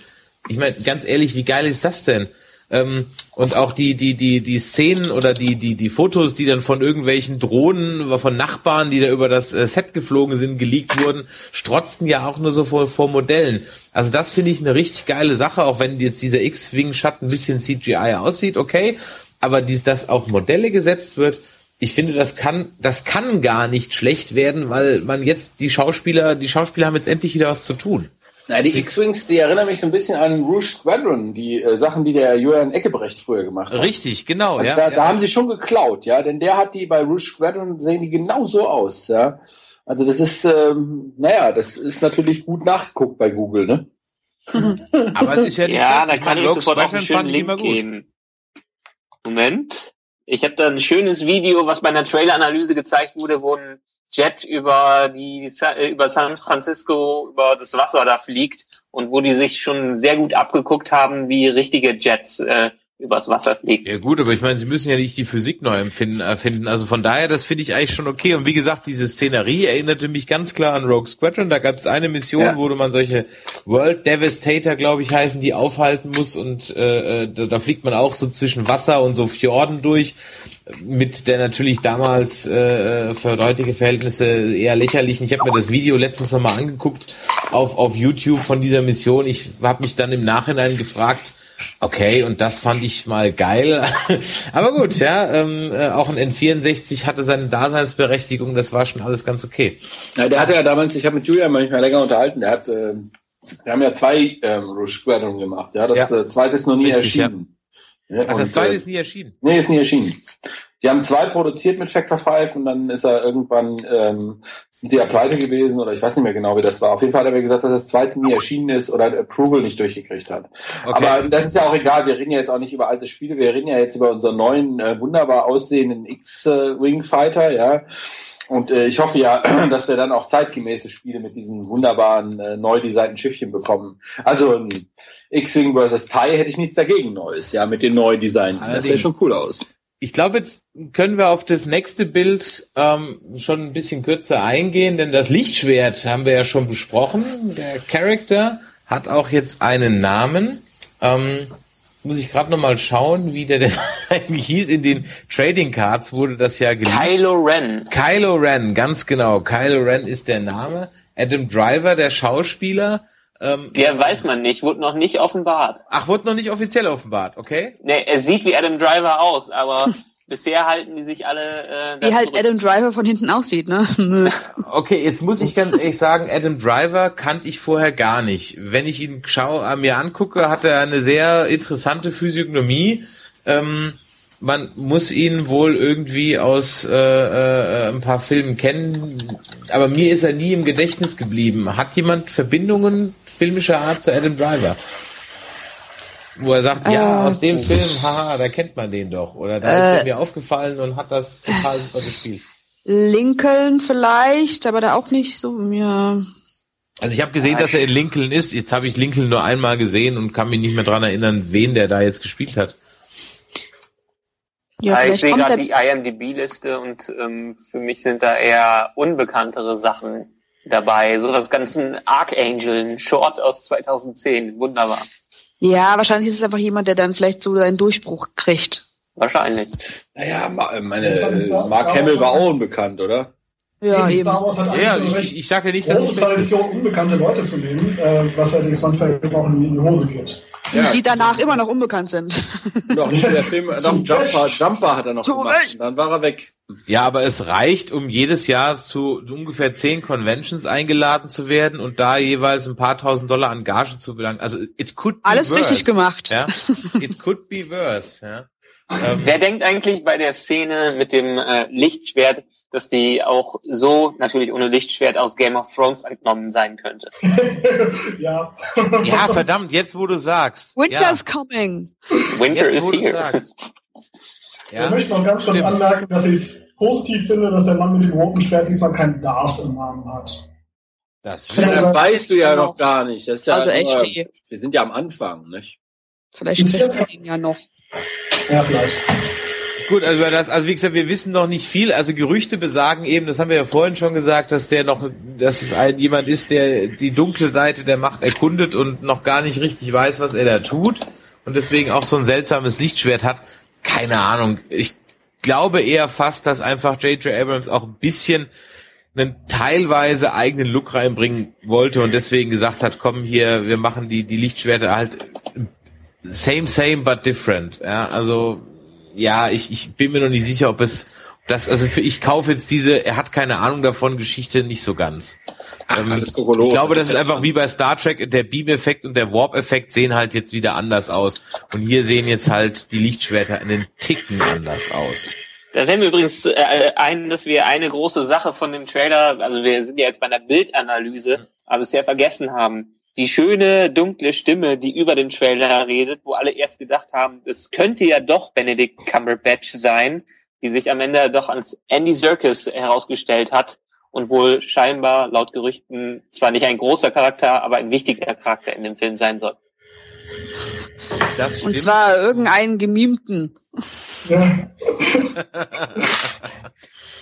Ich meine, ganz ehrlich, wie geil ist das denn? Ähm, und auch die, die, die, die Szenen oder die, die, die Fotos, die dann von irgendwelchen Drohnen, von Nachbarn, die da über das äh, Set geflogen sind, geleakt wurden, strotzten ja auch nur so vor, vor Modellen. Also das finde ich eine richtig geile Sache, auch wenn jetzt dieser X-Wing-Shot ein bisschen CGI aussieht, okay. Aber dies, das auf Modelle gesetzt wird, ich finde, das kann, das kann gar nicht schlecht werden, weil man jetzt die Schauspieler, die Schauspieler haben jetzt endlich wieder was zu tun. Na, die X-Wings, die erinnern mich so ein bisschen an Rouge Squadron, die äh, Sachen, die der Julian Eckebrecht früher gemacht hat. Richtig, genau. Also ja, da, ja. da haben sie schon geklaut, ja, denn der hat die bei Rouge Squadron sehen die genau so aus, ja. Also das ist, ähm, naja, das ist natürlich gut nachgeguckt bei Google, ne? Aber es ist ja nicht Ja, da kann ich sofort auch Squadron einen schönen Link geben. Moment. Ich habe da ein schönes Video, was bei einer Trailer-Analyse gezeigt wurde, wo ein Jet über die äh, über San Francisco über das Wasser da fliegt und wo die sich schon sehr gut abgeguckt haben, wie richtige Jets äh, übers Wasser fliegen. Ja gut, aber ich meine, sie müssen ja nicht die Physik neu empfinden, erfinden. Also von daher, das finde ich eigentlich schon okay. Und wie gesagt, diese Szenerie erinnerte mich ganz klar an Rogue Squadron. Da gab es eine Mission, Ja. wo man solche World Devastator, glaube ich, heißen, die aufhalten muss. Und äh, äh, da, da fliegt man auch so zwischen Wasser und so Fjorden durch. Mit der natürlich damals äh, für heutige Verhältnisse eher lächerlichen. Ich habe mir das Video letztens nochmal angeguckt auf, auf YouTube von dieser Mission. Ich habe mich dann im Nachhinein gefragt, Okay, und das fand ich mal geil. Aber gut, ja, ähm, äh, auch ein N64 hatte seine Daseinsberechtigung, das war schon alles ganz okay. Ja, der hatte ja damals, ich habe mit Julian manchmal länger unterhalten, der hat, äh, wir haben ja zwei ähm, Squadron gemacht, ja, das Ja. Äh, zweite ist noch nie Richtig, erschienen. Ja. Ach, und, das zweite äh, ist nie erschienen. Nee, ist nie erschienen. Die haben zwei produziert mit Factor 5 und dann ist er irgendwann, ähm, sind sie ja pleite gewesen oder ich weiß nicht mehr genau, wie das war. Auf jeden Fall hat er mir gesagt, dass das zweite nie erschienen ist oder ein Approval nicht durchgekriegt hat. Okay. Aber das ist ja auch egal, wir reden ja jetzt auch nicht über alte Spiele, wir reden ja jetzt über unseren neuen, äh, wunderbar aussehenden X-Wing Fighter, ja. Und äh, ich hoffe ja, dass wir dann auch zeitgemäße Spiele mit diesen wunderbaren, äh, neu designten Schiffchen bekommen. Also ein X-Wing vs. TIE hätte ich nichts dagegen Neues, ja, mit den neuen Designen. Das sieht schon cool aus. Ich glaube, jetzt können wir auf das nächste Bild ähm, schon ein bisschen kürzer eingehen, denn das Lichtschwert haben wir ja schon besprochen. Der Charakter hat auch jetzt einen Namen. Ähm, muss ich gerade noch mal schauen, wie der denn eigentlich hieß. In den Trading Cards wurde das ja geleakt. Kylo Ren. Kylo Ren, ganz genau. Kylo Ren ist der Name. Adam Driver, der Schauspieler. Ähm, Der weiß man nicht, wurde noch nicht offenbart. ach, wurde noch nicht offiziell offenbart, okay? Nee, er sieht wie Adam Driver aus, aber bisher halten die sich alle äh, Wie halt zurück. Adam Driver von hinten aussieht, ne? Okay, jetzt muss ich ganz ehrlich sagen, Adam Driver kannte ich vorher gar nicht. Wenn ich ihn schau, äh, mir angucke, hat er eine sehr interessante Physiognomie. Ähm, man muss ihn wohl irgendwie aus äh, äh, ein paar Filmen kennen, aber mir ist er nie im Gedächtnis geblieben. Hat jemand Verbindungen filmischer Art zu Adam Driver? Wo er sagt, ja, Äh, aus dem Film, haha, da kennt man den doch. Oder da ist er mir aufgefallen und hat das total super gespielt. Lincoln vielleicht, aber da auch nicht so, ja. Also ich habe gesehen, dass er in Lincoln ist. Jetzt habe ich Lincoln nur einmal gesehen und kann mich nicht mehr dran erinnern, wen der da jetzt gespielt hat. Ja, Ja, ich sehe gerade der, die IMDb-Liste und ähm, für mich sind da eher unbekanntere Sachen dabei. So das ganze Archangel, ein Short aus 2010. Wunderbar. ja, wahrscheinlich ist es einfach jemand, der dann vielleicht so seinen Durchbruch kriegt. Wahrscheinlich. Naja, äh, meine, äh, Mark Hamill war auch unbekannt, oder? Ja, Eben. Star Wars hat eigentlich Ja, eine ich, ich sage ja nicht, dass große Tradition, unbekannte Leute zu nehmen, äh, was allerdings manchmal eben auch in die Hose geht. Ja, Die danach immer noch unbekannt sind. noch nicht der Film, noch Jumper. Jumper hat er noch Zu gemacht. Dann war er weg. Ja, aber es reicht, um jedes Jahr zu ungefähr zehn Conventions eingeladen zu werden und da jeweils ein paar tausend Dollar an Gage zu belangen. Also it could be Alles worse. richtig gemacht. Ja, it could be worse. Ja. Ähm, Wer denkt eigentlich bei der Szene mit dem äh, Lichtschwert, dass die auch so, natürlich ohne Lichtschwert, aus Game of Thrones entnommen sein könnte? ja. ja, verdammt, jetzt wo du sagst. Winter's coming. Winter ja, jetzt, is here. sagst. Ich Ja. möchte noch ganz kurz Stimmt. anmerken, dass ich es positiv finde, dass der Mann mit dem roten Schwert diesmal keinen Darth im Namen hat. Das, Vielleicht- das weißt du ja noch gar nicht. Das ist ja Also echt, nur, wir sind ja am Anfang, nicht? Vielleicht sprechen wir ihn ja noch. Ja, vielleicht. Gut, also über das, also wie gesagt, wir wissen noch nicht viel. Also Gerüchte besagen eben, das haben wir ja vorhin schon gesagt, dass der noch, dass es ein jemand ist, der die dunkle Seite der Macht erkundet und noch gar nicht richtig weiß, was er da tut und deswegen auch so ein seltsames Lichtschwert hat. Keine Ahnung. Ich glaube eher fast, dass einfach J.J. Abrams auch ein bisschen einen teilweise eigenen Look reinbringen wollte und deswegen gesagt hat, komm hier, wir machen die, die Lichtschwerter halt same, same, but different. Ja, also, ja, ich, ich bin mir noch nicht sicher, ob es, das, also für, ich kaufe jetzt diese, er hat keine Ahnung davon, Geschichte nicht so ganz. Ach, Ähm, alles. Ich glaube, das ist einfach wie bei Star Trek, der Beam-Effekt und der Warp-Effekt sehen halt jetzt wieder anders aus. Und hier sehen jetzt halt die Lichtschwerter einen Ticken anders aus. Da fällt mir übrigens äh, ein, dass wir eine große Sache von dem Trailer, also wir sind ja jetzt bei einer Bildanalyse, aber bisher vergessen haben. Die schöne, dunkle Stimme, die über dem Trailer redet, wo alle erst gedacht haben, es könnte ja doch Benedict Cumberbatch sein, die sich am Ende doch als Andy Serkis herausgestellt hat und wohl scheinbar laut Gerüchten zwar nicht ein großer Charakter, aber ein wichtiger Charakter in dem Film sein soll. Das Und zwar irgendeinen gemimten. Ja.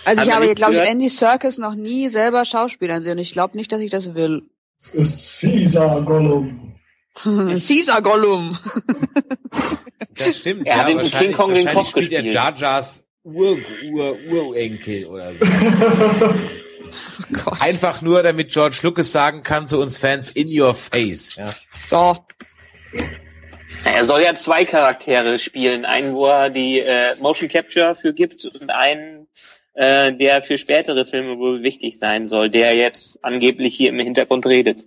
Also Hat ich habe, glaube ich? Andy Serkis noch nie selber Schauspielern sehen und ich glaube nicht, dass ich das will. Es ist Caesar Gollum. Caesar Gollum. Das stimmt. Er hat in wahrscheinlich- King Kong den Koch spielt er gespielt. Jar Jars Ur, Ur, Urenkel oder so. Oh. Einfach nur, damit George Lucas sagen kann zu uns Fans, in your face. Ja. So. Er soll ja zwei Charaktere spielen. Einen, wo er die äh, Motion Capture für gibt und einen, äh, der für spätere Filme wohl wichtig sein soll, der jetzt angeblich hier im Hintergrund redet.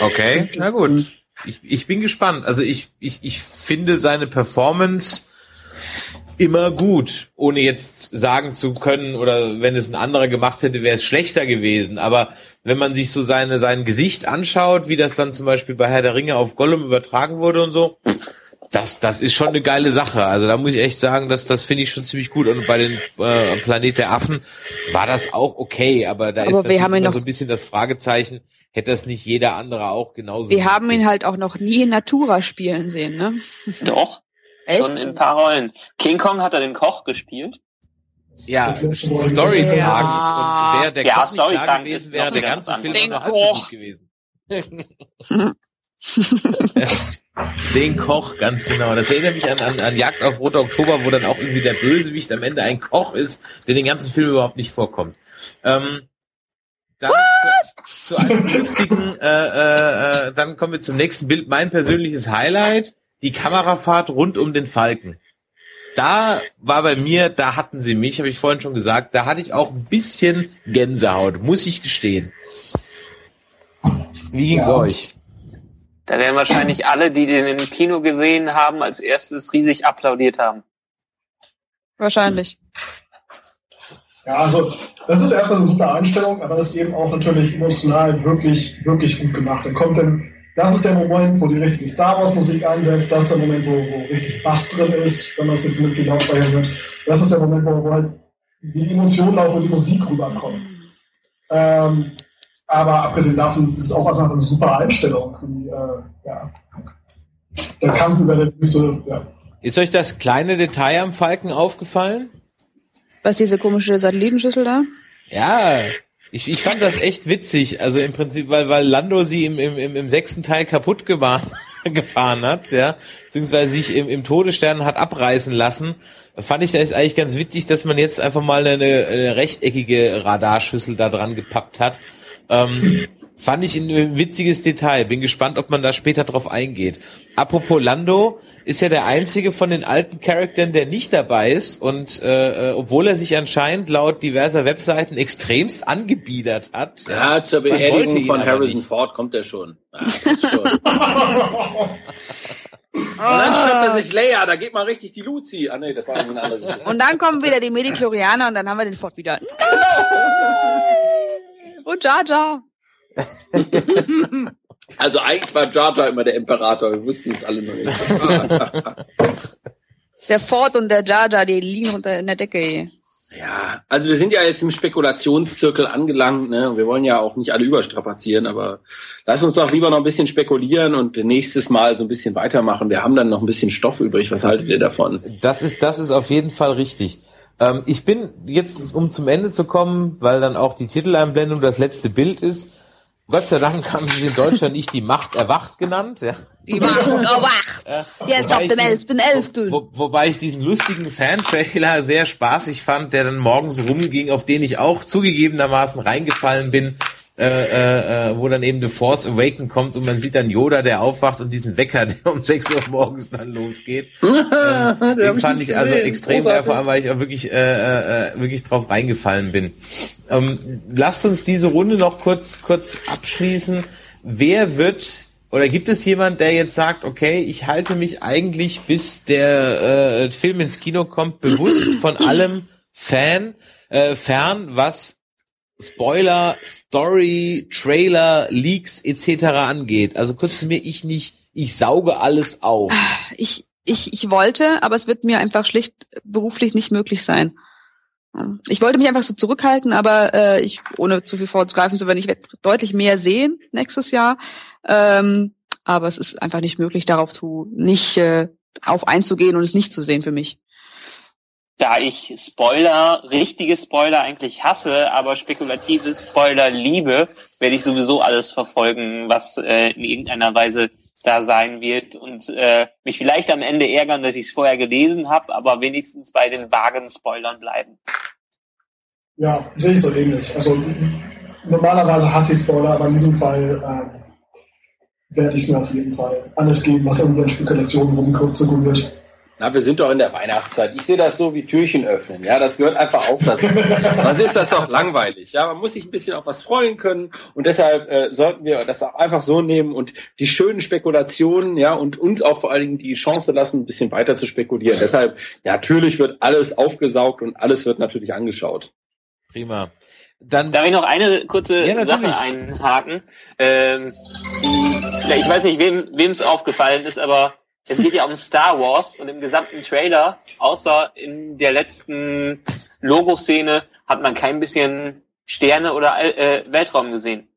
Okay, na gut. Ich, ich bin gespannt. Also ich, ich, ich finde seine Performance immer gut, ohne jetzt sagen zu können, oder wenn es ein anderer gemacht hätte, wäre es schlechter gewesen. Aber wenn man sich so seine, sein Gesicht anschaut, wie das dann zum Beispiel bei Herr der Ringe auf Gollum übertragen wurde und so, das, das ist schon eine geile Sache. Also da muss ich echt sagen, das, das finde ich schon ziemlich gut. Und bei den äh, Planet der Affen war das auch okay, aber da Aber ist natürlich immer noch- so ein bisschen das Fragezeichen, hätte das nicht jeder andere auch genauso. Wir haben ihn halt auch noch nie in Natura spielen sehen, ne? Doch, Echt? schon in ein paar Rollen. King Kong hat er den Koch gespielt. Ja, storytragend. Ja. Und wäre der Ja, Koch nicht da gewesen, wäre der ganze ganz Film noch halb so gut gewesen. Den Koch, ganz genau. Das erinnert mich an, an, an Jagd auf Roter Oktober, wo dann auch irgendwie der Bösewicht am Ende ein Koch ist, der den ganzen Film überhaupt nicht vorkommt. Ähm, dann zu, zu einem lustigen, äh, äh, äh, dann kommen wir zum nächsten Bild. Mein persönliches Highlight, die Kamerafahrt rund um den Falken. Da war bei mir, da hatten sie mich, habe ich vorhin schon gesagt, da hatte ich auch ein bisschen Gänsehaut, muss ich gestehen. Wie ging's Ja. euch? Da werden wahrscheinlich alle, die den im Kino gesehen haben, als erstes riesig applaudiert haben. Wahrscheinlich. Ja, also das ist erstmal eine super Einstellung, aber das ist eben auch natürlich emotional wirklich, wirklich gut gemacht. Dann kommt dann, das ist der Moment, wo die richtige Star Wars Musik einsetzt, das ist der Moment, wo, wo richtig Bass drin ist, wenn man es mit vernünftig aufspeichern wird. Das ist der Moment, wo, wo halt die Emotionen auch und die Musik rüberkommen. Ähm, aber abgesehen davon ist es auch einfach eine super Einstellung. Äh, ja. Der Kampf über der Wüste, ja. Ist euch das kleine Detail am Falken aufgefallen? Was diese komische Satellitenschüssel da? Ja, ich, ich fand das echt witzig. Also im Prinzip, weil, weil Lando sie im, im, im, im sechsten Teil kaputt gefahren, gefahren hat, ja, beziehungsweise sich im, im Todesstern hat abreißen lassen, fand ich das eigentlich ganz witzig, dass man jetzt einfach mal eine, eine rechteckige Radarschüssel da dran gepappt hat. Ähm, fand ich ein witziges Detail. Bin gespannt, ob man da später drauf eingeht. Apropos Lando, ist ja der einzige von den alten Charakteren, der nicht dabei ist und äh, äh, obwohl er sich anscheinend laut diverser Webseiten extremst angebiedert hat. Ja, zur Beerdigung von Harrison. Ford kommt er schon. Ja, ist schon. Und dann schnappt er sich Leia, da geht mal richtig die Luzi. Ah nee, das war irgendwie eine andere Geschichte. Und dann kommen wieder die Mediklorianer und dann haben wir den Ford wieder. Und Jar Jar. Also eigentlich war Jar Jar immer der Imperator, wir wussten es alle noch nicht. Der Ford und der Jar Jar, die liegen unter in der Decke. ey. Ja, also wir sind ja jetzt im Spekulationszirkel angelangt, ne? Wir wollen ja auch nicht alle überstrapazieren, aber lass uns doch lieber noch ein bisschen spekulieren und nächstes Mal so ein bisschen weitermachen. Wir haben dann noch ein bisschen Stoff übrig. Was haltet ihr davon? Das ist, das ist auf jeden Fall richtig. Ähm, ich bin jetzt, um zum Ende zu kommen, weil dann auch die Titeleinblendung das letzte Bild ist. Gott sei Dank haben sie in Deutschland nicht die Macht erwacht genannt. Ja. Die Macht erwacht. Jetzt ab dem 11.11. Wo, wobei ich diesen lustigen Fan-Trailer sehr spaßig fand, der dann morgens rumging, auf den ich auch zugegebenermaßen reingefallen bin, äh, äh, äh, wo dann eben The Force Awaken kommt und man sieht dann Yoda, der aufwacht und diesen Wecker, der um 6 Uhr morgens dann losgeht. ähm, den fand ich, also extrem geil, vor allem, weil ich auch wirklich, äh, äh, wirklich drauf reingefallen bin. Ähm, lasst uns diese Runde noch kurz, kurz abschließen. Wer wird oder gibt es jemand, der jetzt sagt, okay, ich halte mich eigentlich, bis der äh, Film ins Kino kommt, bewusst von allem Fan, äh, fern, was Spoiler, Story, Trailer, Leaks etc. angeht. Also kurz zu mir, ich nicht, ich sauge alles auf. Ich, ich, ich wollte, aber es wird mir einfach schlicht beruflich nicht möglich sein. Ich wollte mich einfach so zurückhalten, aber äh, ich, ohne zu viel vorzugreifen zu werden, ich werde deutlich mehr sehen nächstes Jahr. Ähm, aber es ist einfach nicht möglich, darauf zu, nicht äh, auf einzugehen und es nicht zu sehen für mich da ich Spoiler, richtige Spoiler eigentlich hasse, aber spekulative Spoiler liebe, werde ich sowieso alles verfolgen, was äh, in irgendeiner Weise da sein wird und äh, mich vielleicht am Ende ärgern, dass ich es vorher gelesen habe, aber wenigstens bei den vagen Spoilern bleiben. Ja, sehe ich so ähnlich. Also normalerweise hasse ich Spoiler, aber in diesem Fall äh, werde ich mir auf jeden Fall alles geben, was irgendwie an Spekulationen rumzirkuliert. Na, wir sind doch in der Weihnachtszeit. Ich sehe das so wie Türchen öffnen. Ja, das gehört einfach auch dazu. Sonst ist das doch langweilig. Ja, man muss sich ein bisschen auf was freuen können. Und deshalb äh, sollten wir das auch einfach so nehmen und die schönen Spekulationen, ja, und uns auch vor allen Dingen die Chance lassen, ein bisschen weiter zu spekulieren. Deshalb, ja, natürlich wird alles aufgesaugt und alles wird natürlich angeschaut. Prima. Dann Darf ich noch eine kurze ja, Sache einhaken? Ähm, die, ich weiß nicht, wem es aufgefallen ist, aber es geht ja um Star Wars und im gesamten Trailer, außer in der letzten Logo-Szene, hat man kein bisschen Sterne oder äh, Weltraum gesehen.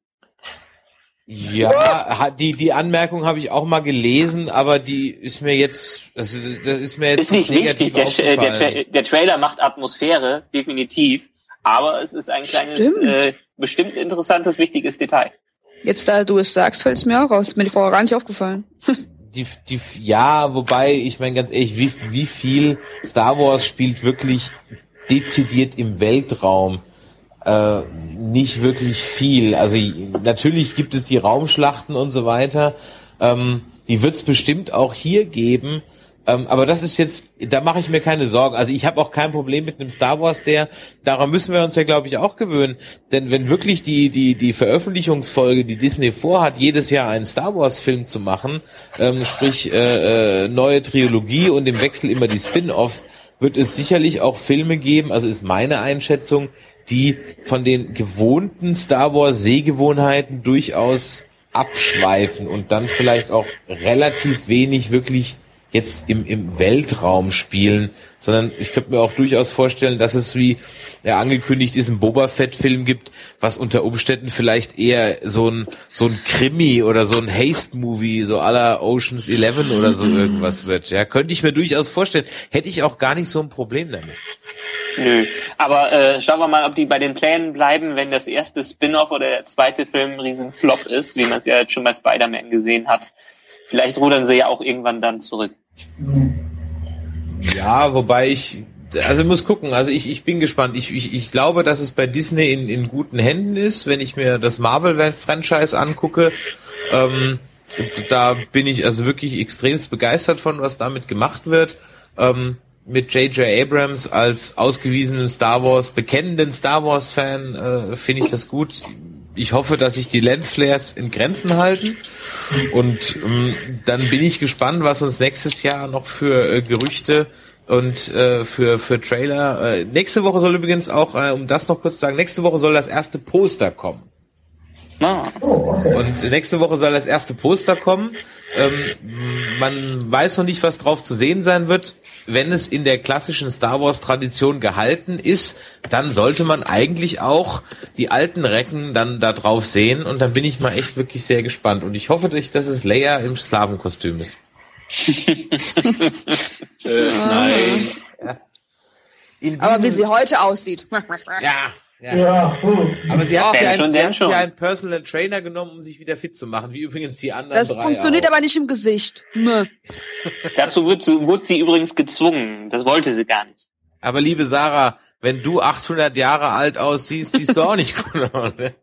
Ja, die, die Anmerkung habe ich auch mal gelesen, aber die ist mir jetzt, das, das ist mir jetzt ist nicht negativ wichtig. Der, der, der, Trailer macht Atmosphäre, definitiv, aber es ist ein kleines, äh, bestimmt interessantes, wichtiges Detail. Jetzt, da du es sagst, fällt es mir auch raus. Mir die vorher gar nicht aufgefallen. die, die, ja, wobei, ich meine ganz ehrlich, wie, wie viel Star Wars spielt wirklich dezidiert im Weltraum? Äh, nicht wirklich viel. Also natürlich gibt es die Raumschlachten und so weiter. Ähm, die wird es bestimmt auch hier geben. Ähm, aber das ist jetzt, da mache ich mir keine Sorgen. Also ich habe auch kein Problem mit einem Star Wars, der, daran müssen wir uns ja, glaube ich, auch gewöhnen. Denn wenn wirklich die, die, die Veröffentlichungsfolge, die Disney vorhat, jedes Jahr einen Star Wars-Film zu machen, ähm, sprich äh, äh, neue Trilogie und im Wechsel immer die Spin-offs, wird es sicherlich auch Filme geben, also ist meine Einschätzung, die von den gewohnten Star Wars Sehgewohnheiten durchaus abschweifen und dann vielleicht auch relativ wenig wirklich jetzt im, im Weltraum spielen, sondern ich könnte mir auch durchaus vorstellen, dass es wie ja, angekündigt ist, ein Boba Fett-Film gibt, was unter Umständen vielleicht eher so ein so ein Krimi oder so ein Haste-Movie, so aller Oceans 11 oder so irgendwas wird. Ja, könnte ich mir durchaus vorstellen. Hätte ich auch gar nicht so ein Problem damit. Nö, aber äh, schauen wir mal, ob die bei den Plänen bleiben, wenn das erste Spin-off oder der zweite Film ein riesen Flop ist, wie man es ja jetzt schon bei Spider-Man gesehen hat. Vielleicht rudern sie ja auch irgendwann dann zurück. Ja, wobei ich, also muss gucken, also ich, ich bin gespannt. Ich, ich, ich glaube, dass es bei Disney in, in guten Händen ist, wenn ich mir das Marvel-Franchise angucke. Ähm, da bin ich also wirklich extremst begeistert von, was damit gemacht wird. Ähm, mit J.J. Abrams als ausgewiesenen Star Wars, bekennenden Star Wars Fan, äh, finde ich das gut ich hoffe, dass sich die Lensflares in Grenzen halten. Und ähm, dann bin ich gespannt, was uns nächstes Jahr noch für äh, Gerüchte und äh, für für Trailer. Äh, nächste Woche soll übrigens auch, äh, um das noch kurz zu sagen, nächste Woche soll das erste Poster kommen. Ah. Oh, okay. Und nächste Woche soll das erste Poster kommen. Ähm, man weiß noch nicht, was drauf zu sehen sein wird. Wenn es in der klassischen Star Wars Tradition gehalten ist, dann sollte man eigentlich auch die alten Recken dann da drauf sehen. Und dann bin ich mal echt wirklich sehr gespannt. Und ich hoffe, dass es Leia im Slavenkostüm ist. Äh, nein. In Aber wie sie heute aussieht. Ja, ja. Ja. Aber sie hat ja, schon, einen, sie hat ja einen Personal Trainer genommen, um sich wieder fit zu machen, wie übrigens die anderen Das drei funktioniert auch. aber nicht im Gesicht. Mö. Dazu wird sie, wurde sie übrigens gezwungen. Das wollte sie gar nicht. Aber liebe Sarah, wenn du 800 Jahre alt aussiehst, siehst du auch nicht gut aus. Ne?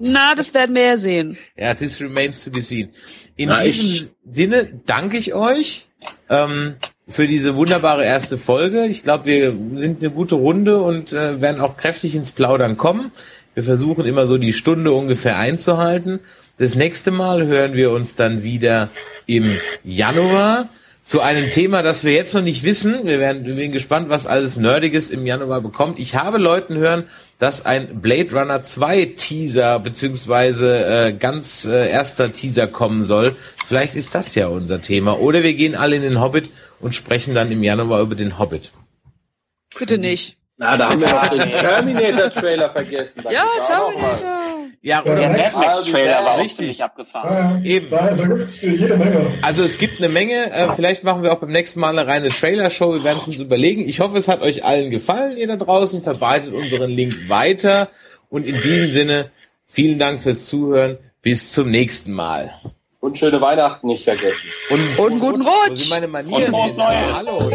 Na, das werden wir ja sehen. Ja, this remains to be seen. In Na, diesem ich- Sinne danke ich euch ähm, für diese wunderbare erste Folge. Ich glaube, wir sind eine gute Runde und äh, werden auch kräftig ins Plaudern kommen. Wir versuchen immer so die Stunde ungefähr einzuhalten. Das nächste Mal hören wir uns dann wieder im Januar zu einem Thema, das wir jetzt noch nicht wissen. Wir werden, wir gespannt, was alles Nerdiges im Januar bekommt. Ich habe Leuten hören, dass ein Blade Runner 2 Teaser beziehungsweise äh, ganz äh, erster Teaser kommen soll. Vielleicht ist das ja unser Thema. Oder wir gehen alle in den Hobbit und sprechen dann im Januar über den Hobbit. Bitte nicht. Na, da haben wir noch den Terminator-Trailer vergessen. Da Ja, auch. Terminator. Ja, Ja, oder Der Max- Mad Max-Trailer war auch Richtig. ziemlich abgefahren. Ja, Eben. Da, da gibt's jede Menge. Also es gibt eine Menge. Äh, vielleicht machen wir auch beim nächsten Mal eine reine Trailer-Show. Wir werden es uns überlegen. Ich hoffe, es hat euch allen gefallen, ihr da draußen. Verbreitet unseren Link weiter. Und in diesem Sinne, vielen Dank fürs Zuhören. Bis zum nächsten Mal. Und schöne Weihnachten nicht vergessen. Und, Und guten Wo Rutsch. sind meine Manieren? Und frohes Neues. Hallo.